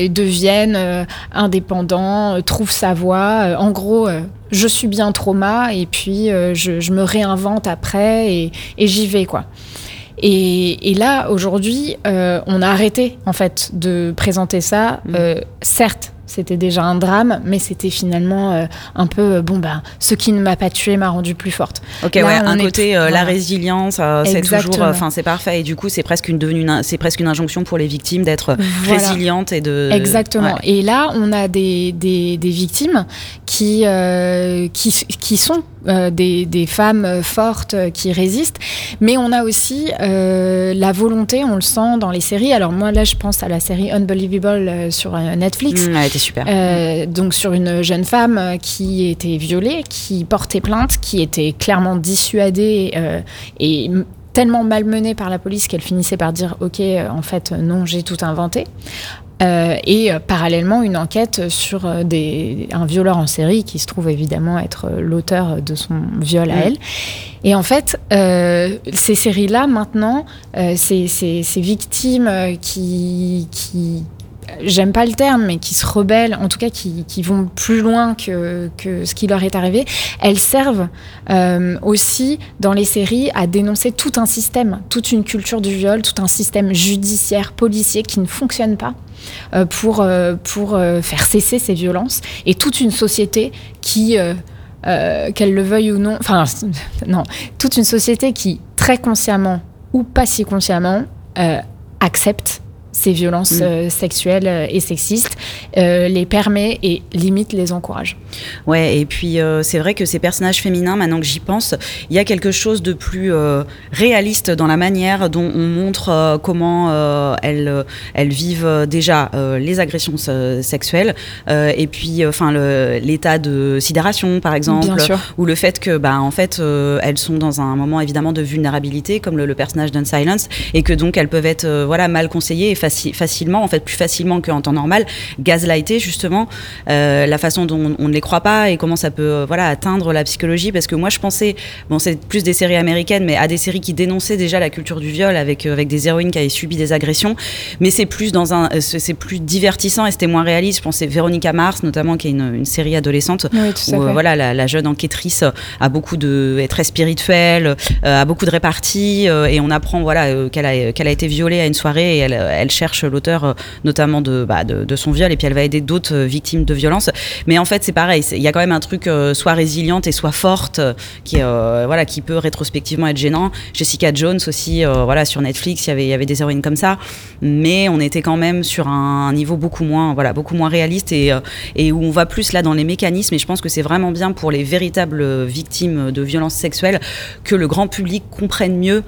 devienne euh, indépendant, euh, trouve sa voie. Euh, en gros, euh, je subis un trauma et puis euh, je, je me réinvente après et, et j'y vais, quoi. Et, et là, aujourd'hui, euh, on a arrêté en fait de présenter ça. Euh, certes, c'était déjà un drame, mais c'était finalement euh, un peu euh, bon ben, ce qui ne m'a pas tué m'a rendu plus forte. Ok, Là, ouais, un côté euh, la résilience, euh, c'est toujours, enfin c'est parfait. Et du coup, c'est presque une devenue, c'est presque une injonction pour les victimes d'être Voilà. résilientes et de. Exactement. Ouais. Et là, on a des, des, des victimes qui, qui, qui sont des, des femmes fortes qui résistent, mais on a aussi la volonté, on le sent dans les séries. Alors moi, là, je pense à la série Unbelievable sur Netflix. Mmh, super. Euh, donc sur une jeune femme euh, qui était violée, qui portait plainte, qui était clairement dissuadée euh, et tellement malmenée par la police qu'elle finissait par dire ok en fait non j'ai tout inventé. Euh, et euh, parallèlement une enquête sur euh, des, un violeur en série qui se trouve évidemment être l'auteur de son viol à elle. Et en fait, ces séries-là, maintenant, ces, ces- ces victimes qui, qui, j'aime pas le terme, mais qui se rebellent, en tout cas qui, vont plus loin que, ce qui leur est arrivé, elles servent euh, aussi dans les séries à dénoncer tout un système, toute une culture du viol, tout un système judiciaire, policier qui ne fonctionne pas. euh, pour, euh, faire cesser ces violences et toute une société qui, qu'elle le veuille ou non, enfin non, toute une société qui très consciemment ou pas si consciemment accepte ces violences Mm. euh, sexuelles euh, et sexistes, euh, les permet et limite les encourage. Ouais, et puis euh, c'est vrai que ces personnages féminins, maintenant que j'y pense, il y a quelque chose de plus réaliste dans la manière dont on montre comment elles, elles vivent déjà les agressions sexuelles, et puis enfin l'état de sidération par exemple, ou le fait que bah en fait elles sont dans un moment évidemment de vulnérabilité comme le, le personnage d'Unsilence et que donc elles peuvent être voilà mal conseillées et faci- facilement en fait plus facilement qu'en temps normal gaslightées justement euh, la façon dont on ne les croit pas et comment ça peut euh, voilà atteindre la psychologie. Parce que moi je pensais bon c'est plus des séries américaines mais à des séries qui dénonçaient déjà la culture du viol avec euh, avec des héroïnes qui avaient subi des agressions. Mais c'est plus dans un c'est c'est plus divertissant et c'était moins réaliste. Je pensais Véronica Mars notamment qui est une, une série adolescente Oui, où voilà la, la jeune enquêtrice a beaucoup de est très spirituelle a beaucoup de réparties et on apprend voilà qu'elle a qu'elle a été violée à une soirée et elle, elle cherche l'auteur euh, notamment de, bah, de de son viol et puis elle va aider d'autres euh, victimes de violence. Mais en fait c'est pareil il y a quand même un truc euh, soit résiliente et soit forte qui voilà qui peut rétrospectivement être gênant. Jessica Jones aussi voilà sur Netflix il y avait des héroïnes comme ça. Mais on était quand même sur un niveau beaucoup moins voilà beaucoup moins réaliste et et où on va plus là dans les mécanismes. Et je pense que c'est vraiment bien pour les véritables victimes de violences sexuelles que le grand public comprenne mieux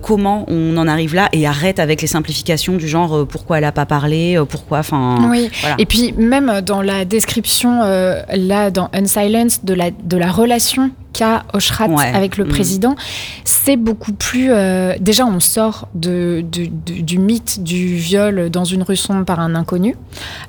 comment on en arrive là et arrête avec les simplifications du genre euh, pourquoi elle a pas parlé euh, pourquoi enfin Oui, voilà. et puis même dans la description, euh, là, dans Unsilence, de la, de la relation qu'a Oshrat Ouais. avec le Mm. président, c'est beaucoup plus... euh, déjà, on sort de, de- de- du mythe du viol dans une rue sombre par un inconnu.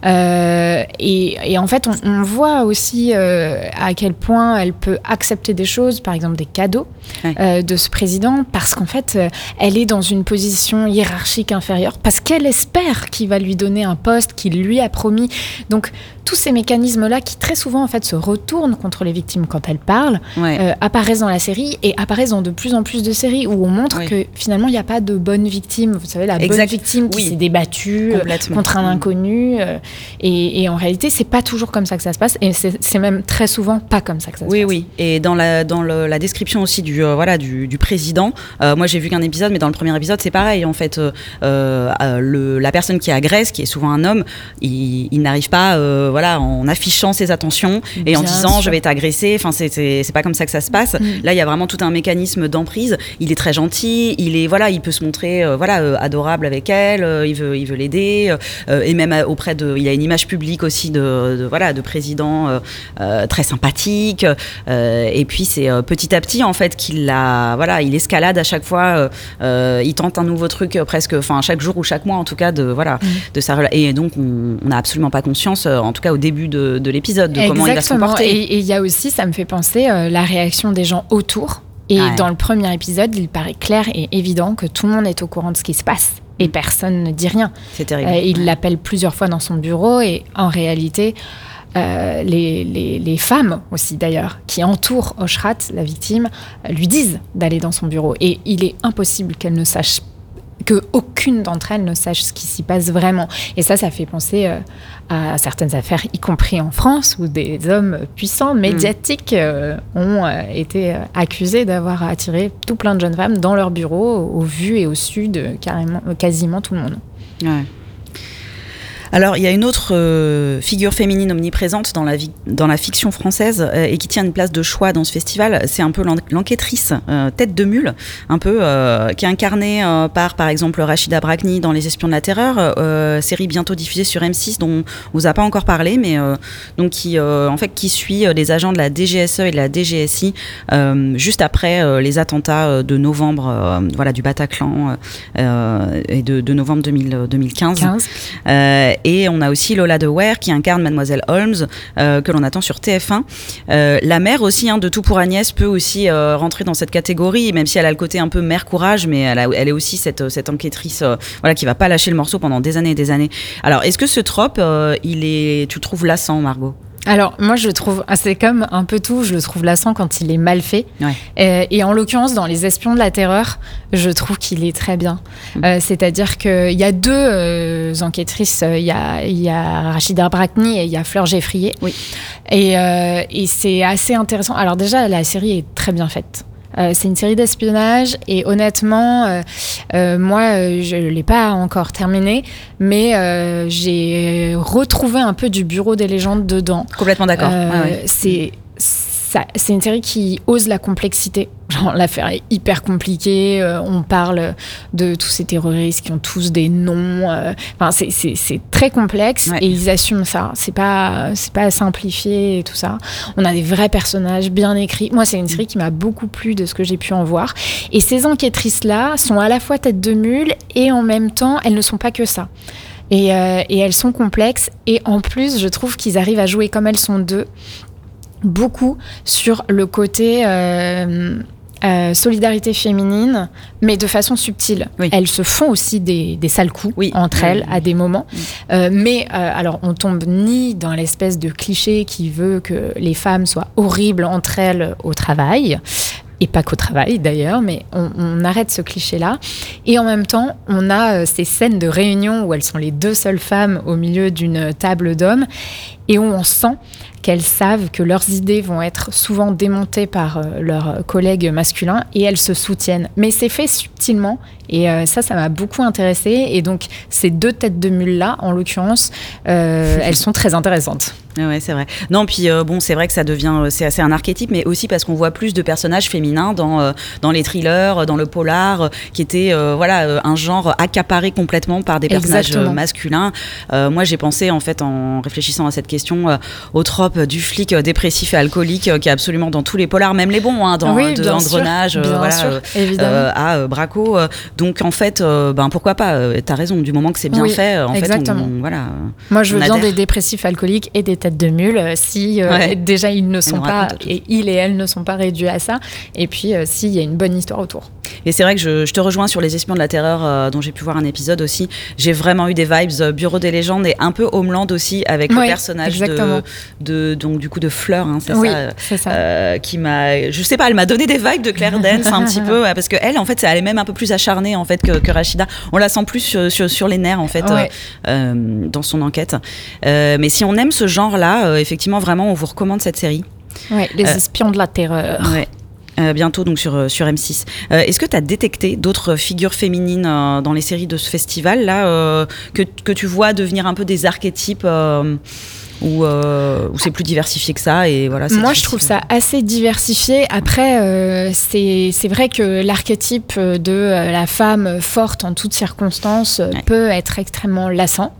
Euh, et, et en fait, on, on voit aussi euh, à quel point elle peut accepter des choses, par exemple des cadeaux Ouais. de ce président, parce qu'en fait, elle est dans une position hiérarchique inférieure, parce qu'elle espère qu'il va lui donner un poste qu'il lui a promis. Donc, tous ces mécanismes-là qui très souvent en fait se retournent contre les victimes quand elles parlent Ouais. euh, apparaissent dans la série et apparaissent dans de plus en plus de série où on montre que finalement il n'y a pas de bonne victime. Vous savez, la bonne victime qui s'est débattue euh, contre un Mm. inconnu. euh, et, et en réalité, c'est pas toujours comme ça que ça se passe. Et c'est même très souvent pas comme ça que ça se Oui, passe. oui. Et dans la, dans le- la description aussi du, euh, voilà, du, du président, moi j'ai vu qu'un épisode, mais dans le premier épisode, c'est pareil. En fait, le, la personne qui agresse, qui est souvent un homme, il, il n'arrive pas voilà, en affichant ses attentions et en disant sûr. je vais t'agresser. Enfin, c'est- pas comme ça que ça se passe. Mm. Là, il y a vraiment tout un mécanisme d'emprise. Il est très gentil, il, est, voilà, il peut se montrer euh, voilà, euh, adorable avec elle, euh, il veut il veut l'aider. et même auprès de. Il a une image publique aussi de, de, voilà, de président très sympathique. Et puis c'est petit à petit en fait qu'il la voilà, il escalade à chaque fois. il tente un nouveau truc presque, enfin chaque jour ou chaque mois en tout cas de voilà de sa Et donc on n'a absolument pas conscience, en tout cas au début de, de l'épisode, de comment il va se comporter. Et il y a aussi, ça me fait penser, euh, la réaction des gens autour. Et Ouais. dans le premier épisode, il paraît clair et évident que tout le monde est au courant de ce qui se passe. Et personne ne dit rien. Mm. C'est terrible. Euh, il l'appelle plusieurs fois dans son bureau et en réalité, euh, les, les- les femmes aussi d'ailleurs, qui entourent Oshrat, la victime, lui disent d'aller dans son bureau. Et il est impossible qu'elle ne sache que aucune d'entre elles ne sache ce qui s'y passe vraiment. Et ça, ça fait penser euh, à certaines affaires, y compris en France, où des hommes puissants, médiatiques, euh, ont euh, été accusés d'avoir attiré tout plein de jeunes femmes dans leur bureau, au vu et au su de carrément, quasiment tout le monde. Ouais. Alors, il y a une autre euh, figure féminine omniprésente dans la, vi- dans la fiction française euh, et qui tient une place de choix dans ce festival. C'est un peu l'en- l'enquêtrice, euh, tête de mule, un peu, qui est incarnée par, par exemple, Rachida Brakni dans Les Espions de la Terreur, série bientôt diffusée sur M6 dont on vous a pas encore parlé, mais donc qui, en fait, qui suit les agents de la DGSE et de la DGSI juste après les attentats de novembre, voilà, du Bataclan et de, de novembre 2000, 2015. 15. Et on a aussi Lola De Ware qui incarne Mademoiselle Holmes, euh, que l'on attend sur TF1. Euh, la mère aussi, hein, de Tout pour Agnès, peut aussi euh, rentrer dans cette catégorie, même si elle a le côté un peu mère courage, mais elle, est aussi cette, enquêtrice voilà, qui va pas lâcher le morceau pendant des années et des années. Alors, est-ce que ce trope, il est, tu le trouves lassant, Margot? Alors, moi, je le trouve, c'est comme un peu tout, je le trouve lassant quand il est mal fait. Ouais. Euh, et en l'occurrence, dans Les Espions de la Terreur, je trouve qu'il est très bien. Mm. Euh, C'est-à-dire qu'il y a deux euh, enquêtrices, il y, a, y a Rachida Brakni et il y a Fleur Geffrier. Oui. Et, et c'est assez intéressant. Alors déjà, la série est très bien faite. Euh, c'est une série d'espionnage et honnêtement, euh, euh, moi, je ne l'ai pas encore terminée, mais j'ai retrouvé un peu du bureau des légendes dedans. Complètement d'accord. Ouais. C'est c'est une série qui ose la complexité. Genre, l'affaire est hyper compliquée. euh, on parle de tous ces terroristes qui ont tous des noms. euh, Enfin, c'est- c'est c'est très complexe Ouais. et ils assument ça. C'est pas, c'est pas simplifié et tout ça. On a des vrais personnages bien écrits. Moi, c'est une série qui m'a beaucoup plu de ce que j'ai pu en voir. Et ces enquêtrices-là sont à la fois tête de mule et en même temps, elles ne sont pas que ça. Et, euh, et elles sont complexes. Et en plus, je trouve qu'ils arrivent à jouer comme elles sont deux beaucoup sur le côté euh, euh, solidarité féminine, mais de façon subtile. Elles se font aussi des, des sales coups entre elles oui. à des moments. Euh, mais alors, on tombe ni dans l'espèce de cliché qui veut que les femmes soient horribles entre elles au travail. Et pas qu'au travail d'ailleurs, mais on, on arrête ce cliché-là. Et en même temps, on a ces scènes de réunion où elles sont les deux seules femmes au milieu d'une table d'hommes et où on sent qu'elles savent que leurs idées vont être souvent démontées par euh, leurs collègues masculins et elles se soutiennent. Mais c'est fait subtilement et euh, ça, ça m'a beaucoup intéressée. Et donc, ces deux têtes de mule-là, en l'occurrence, euh, elles sont très intéressantes. Ouais, c'est vrai. Non, puis euh, bon, c'est vrai que ça devient, euh, c'est assez un archétype, mais aussi parce qu'on voit plus de personnages féminins dans euh, dans les thrillers, dans le polar, qui était voilà un genre accaparé complètement par des personnages Exactement. masculins. Moi, j'ai pensé en fait en réfléchissant à cette question au trope du flic dépressif et alcoolique qui est absolument dans tous les polars, même les bons, hein, dans Oui, de engrenage, voilà, sûr, évidemment. à Braco. donc en fait, ben pourquoi pas T'as raison. Du moment que c'est bien Oui, fait, en exactement. fait, on, voilà. Moi, je veux bien adhère. des dépressifs alcooliques et des de mule euh, si euh, Ouais. déjà ils ne sont pas, et ils et elles ne sont pas réduits à ça, et puis euh, s'il y a une bonne histoire autour. Et c'est vrai que je, je, te rejoins sur les espions de la terreur euh, dont j'ai pu voir un épisode aussi. J'ai vraiment eu des vibes euh, Bureau des légendes et un peu Homeland aussi avec Ouais, le personnage de, donc du coup de Fleur, hein, c'est Oui, ça, ça. euh, qui m'a, je sais pas, elle m'a donné des vibes de Claire Dance un petit peu parce que elle en fait elle est même un peu plus acharnée en fait que, que Rachida. On la sent plus sur, sur, sur les nerfs en fait Ouais. euh, dans son enquête. Mais si on aime ce genre-là, effectivement vraiment on vous recommande cette série. Ouais, les Euh, espions de la terreur. Ouais. Euh, bientôt donc sur, euh, sur M6. Euh, Est-ce que tu as détecté d'autres figures féminines euh, dans les séries de ce festival là que, que tu vois devenir un peu des archétypes ou euh, ou c'est plus diversifié que ça et voilà. Moi, je trouve ça assez diversifié. Après, euh, c'est vrai que l'archétype de la femme forte en toutes circonstances peut être extrêmement lassant.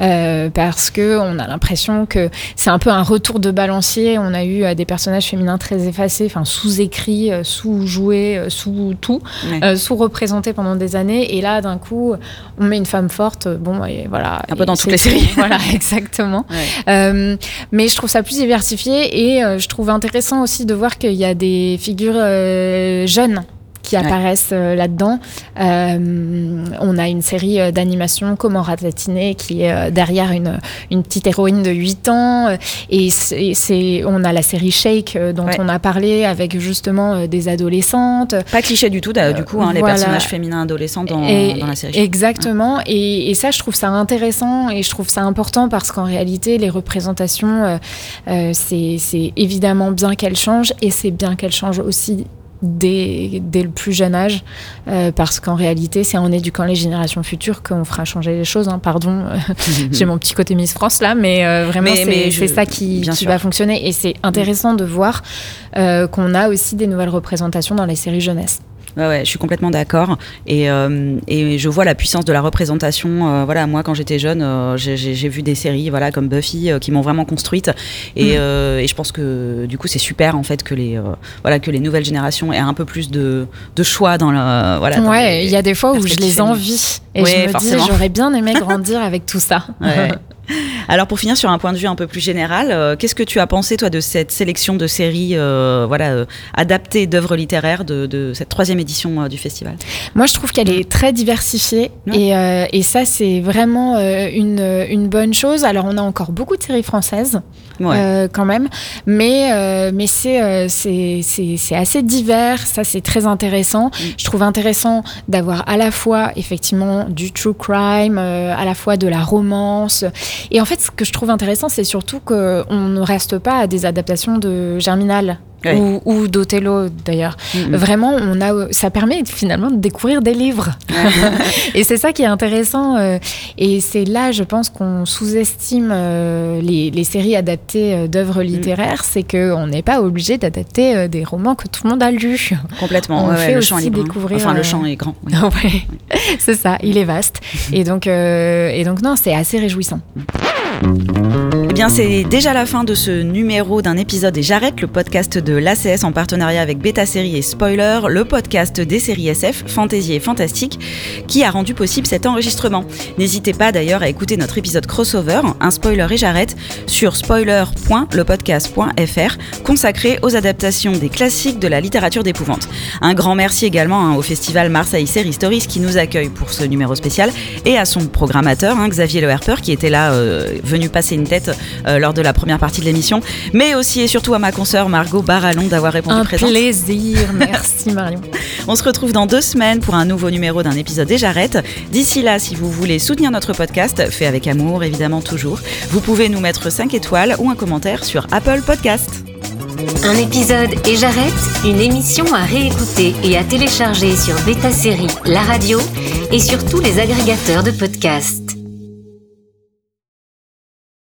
Euh, parce que on a l'impression que c'est un peu un retour de balancier. On a eu euh, des personnages féminins très effacés, enfin sous-écrits, euh, sous-joués, sous tout, Ouais. euh, sous-représentés pendant des années. Et là, d'un coup, on met une femme forte. Bon, et voilà. Un peu dans toutes les séries. Voilà, exactement. Mais je trouve ça plus diversifié et je trouve intéressant aussi de voir qu'il y a des figures jeunes qui apparaissent euh, là-dedans. Euh, on a une série euh, d'animation, Comment ratatiner, qui est euh, derrière une, une petite héroïne de 8 ans. Et c'est, on a la série Shake, dont Ouais. on a parlé, avec justement des adolescentes. Pas cliché du tout, du coup, hein, les personnages féminins adolescents dans, Et- dans la série. Exactement. Et, et ça, je trouve ça intéressant et je trouve ça important parce qu'en réalité, les représentations, euh, euh, c'est c'est évidemment bien qu'elles changent et c'est bien qu'elles changent aussi. Dès, dès le plus jeune âge, euh, parce qu'en réalité, c'est en éduquant les générations futures qu'on fera changer les choses. hein. Pardon, euh, j'ai mon petit côté Miss France là, mais euh, vraiment, c'est je- ça qui, va fonctionner. Et c'est intéressant de voir qu'on a aussi des nouvelles représentations dans les séries jeunesse. Ouais, ouais, je suis complètement d'accord. Et, euh, et je vois la puissance de la représentation. euh, voilà, moi, quand j'étais jeune, euh, j'ai- vu des séries voilà, comme Buffy euh, qui m'ont vraiment construite. Et, Mm. euh, et je pense que du coup, c'est super en fait que les, euh, voilà, que les nouvelles générations aient un peu plus de, de choix dans le. Voilà, dans ouais, il y a des fois où je les envie. Et je me forcément. dis, j'aurais bien aimé grandir avec tout ça. Ouais. Alors pour finir sur un point de vue un peu plus général, euh, qu'est-ce que tu as pensé toi de cette sélection de séries euh, voilà, euh, adaptées d'œuvres littéraires de, de cette troisième édition du festival? Moi, je trouve qu'elle est très diversifiée et, et ça, c'est vraiment une, une bonne chose. Alors, on a encore beaucoup de séries françaises Ouais. quand même, mais, mais c'est c'est c'est- c'est assez divers. Ça, c'est très intéressant. Je trouve intéressant d'avoir à la fois, effectivement, du true crime, euh, à la fois de la romance. Et en fait, ce que je trouve intéressant, c'est surtout qu'on ne reste pas à des adaptations de Germinal. Ouais. Ou, ou d'Othello d'ailleurs. Mhm. Vraiment, on a, ça permet finalement de découvrir des livres. et c'est ça qui est intéressant. euh, et c'est là, je pense, qu'on sous-estime euh, les, les séries adaptées euh, d'œuvres Mm. littéraires. C'est qu'on n'est pas obligé d'adapter des romans que tout le monde a lus. Complètement. On ouais, ouais, fait le aussi champ est découvrir. Enfin, le champ est grand. oui. ouais, c'est ça, il est vaste. Et donc, euh, et donc non, c'est assez réjouissant. C'est déjà la fin de ce numéro d'un épisode et j'arrête le podcast de l'ACS en partenariat avec Beta Série et Spoiler, le podcast des séries SF, fantasy et fantastique, qui a rendu possible cet enregistrement. N'hésitez pas d'ailleurs à écouter notre épisode crossover, un spoiler et j'arrête, sur spoiler.lepodcast.fr, consacré aux adaptations des classiques de la littérature d'épouvante. Un grand merci également hein, au festival Marseille Série Stories qui nous accueille pour ce numéro spécial et à son programmateur, hein, Xavier Le Herper, qui était là, euh, venu passer une tête euh, lors de la première partie de l'émission, mais aussi et surtout à ma consoeur Margot Barallon d'avoir répondu Un présente. plaisir, merci Marion. On se retrouve dans deux semaines pour un nouveau numéro d'un épisode et j'arrête. D'ici là, si vous voulez soutenir notre podcast, fait avec amour évidemment toujours, vous pouvez nous mettre 5 étoiles ou un commentaire sur Apple Podcast. Un épisode et j'arrête, une émission à réécouter et à télécharger sur Beta Série, la radio et sur tous les agrégateurs de podcasts.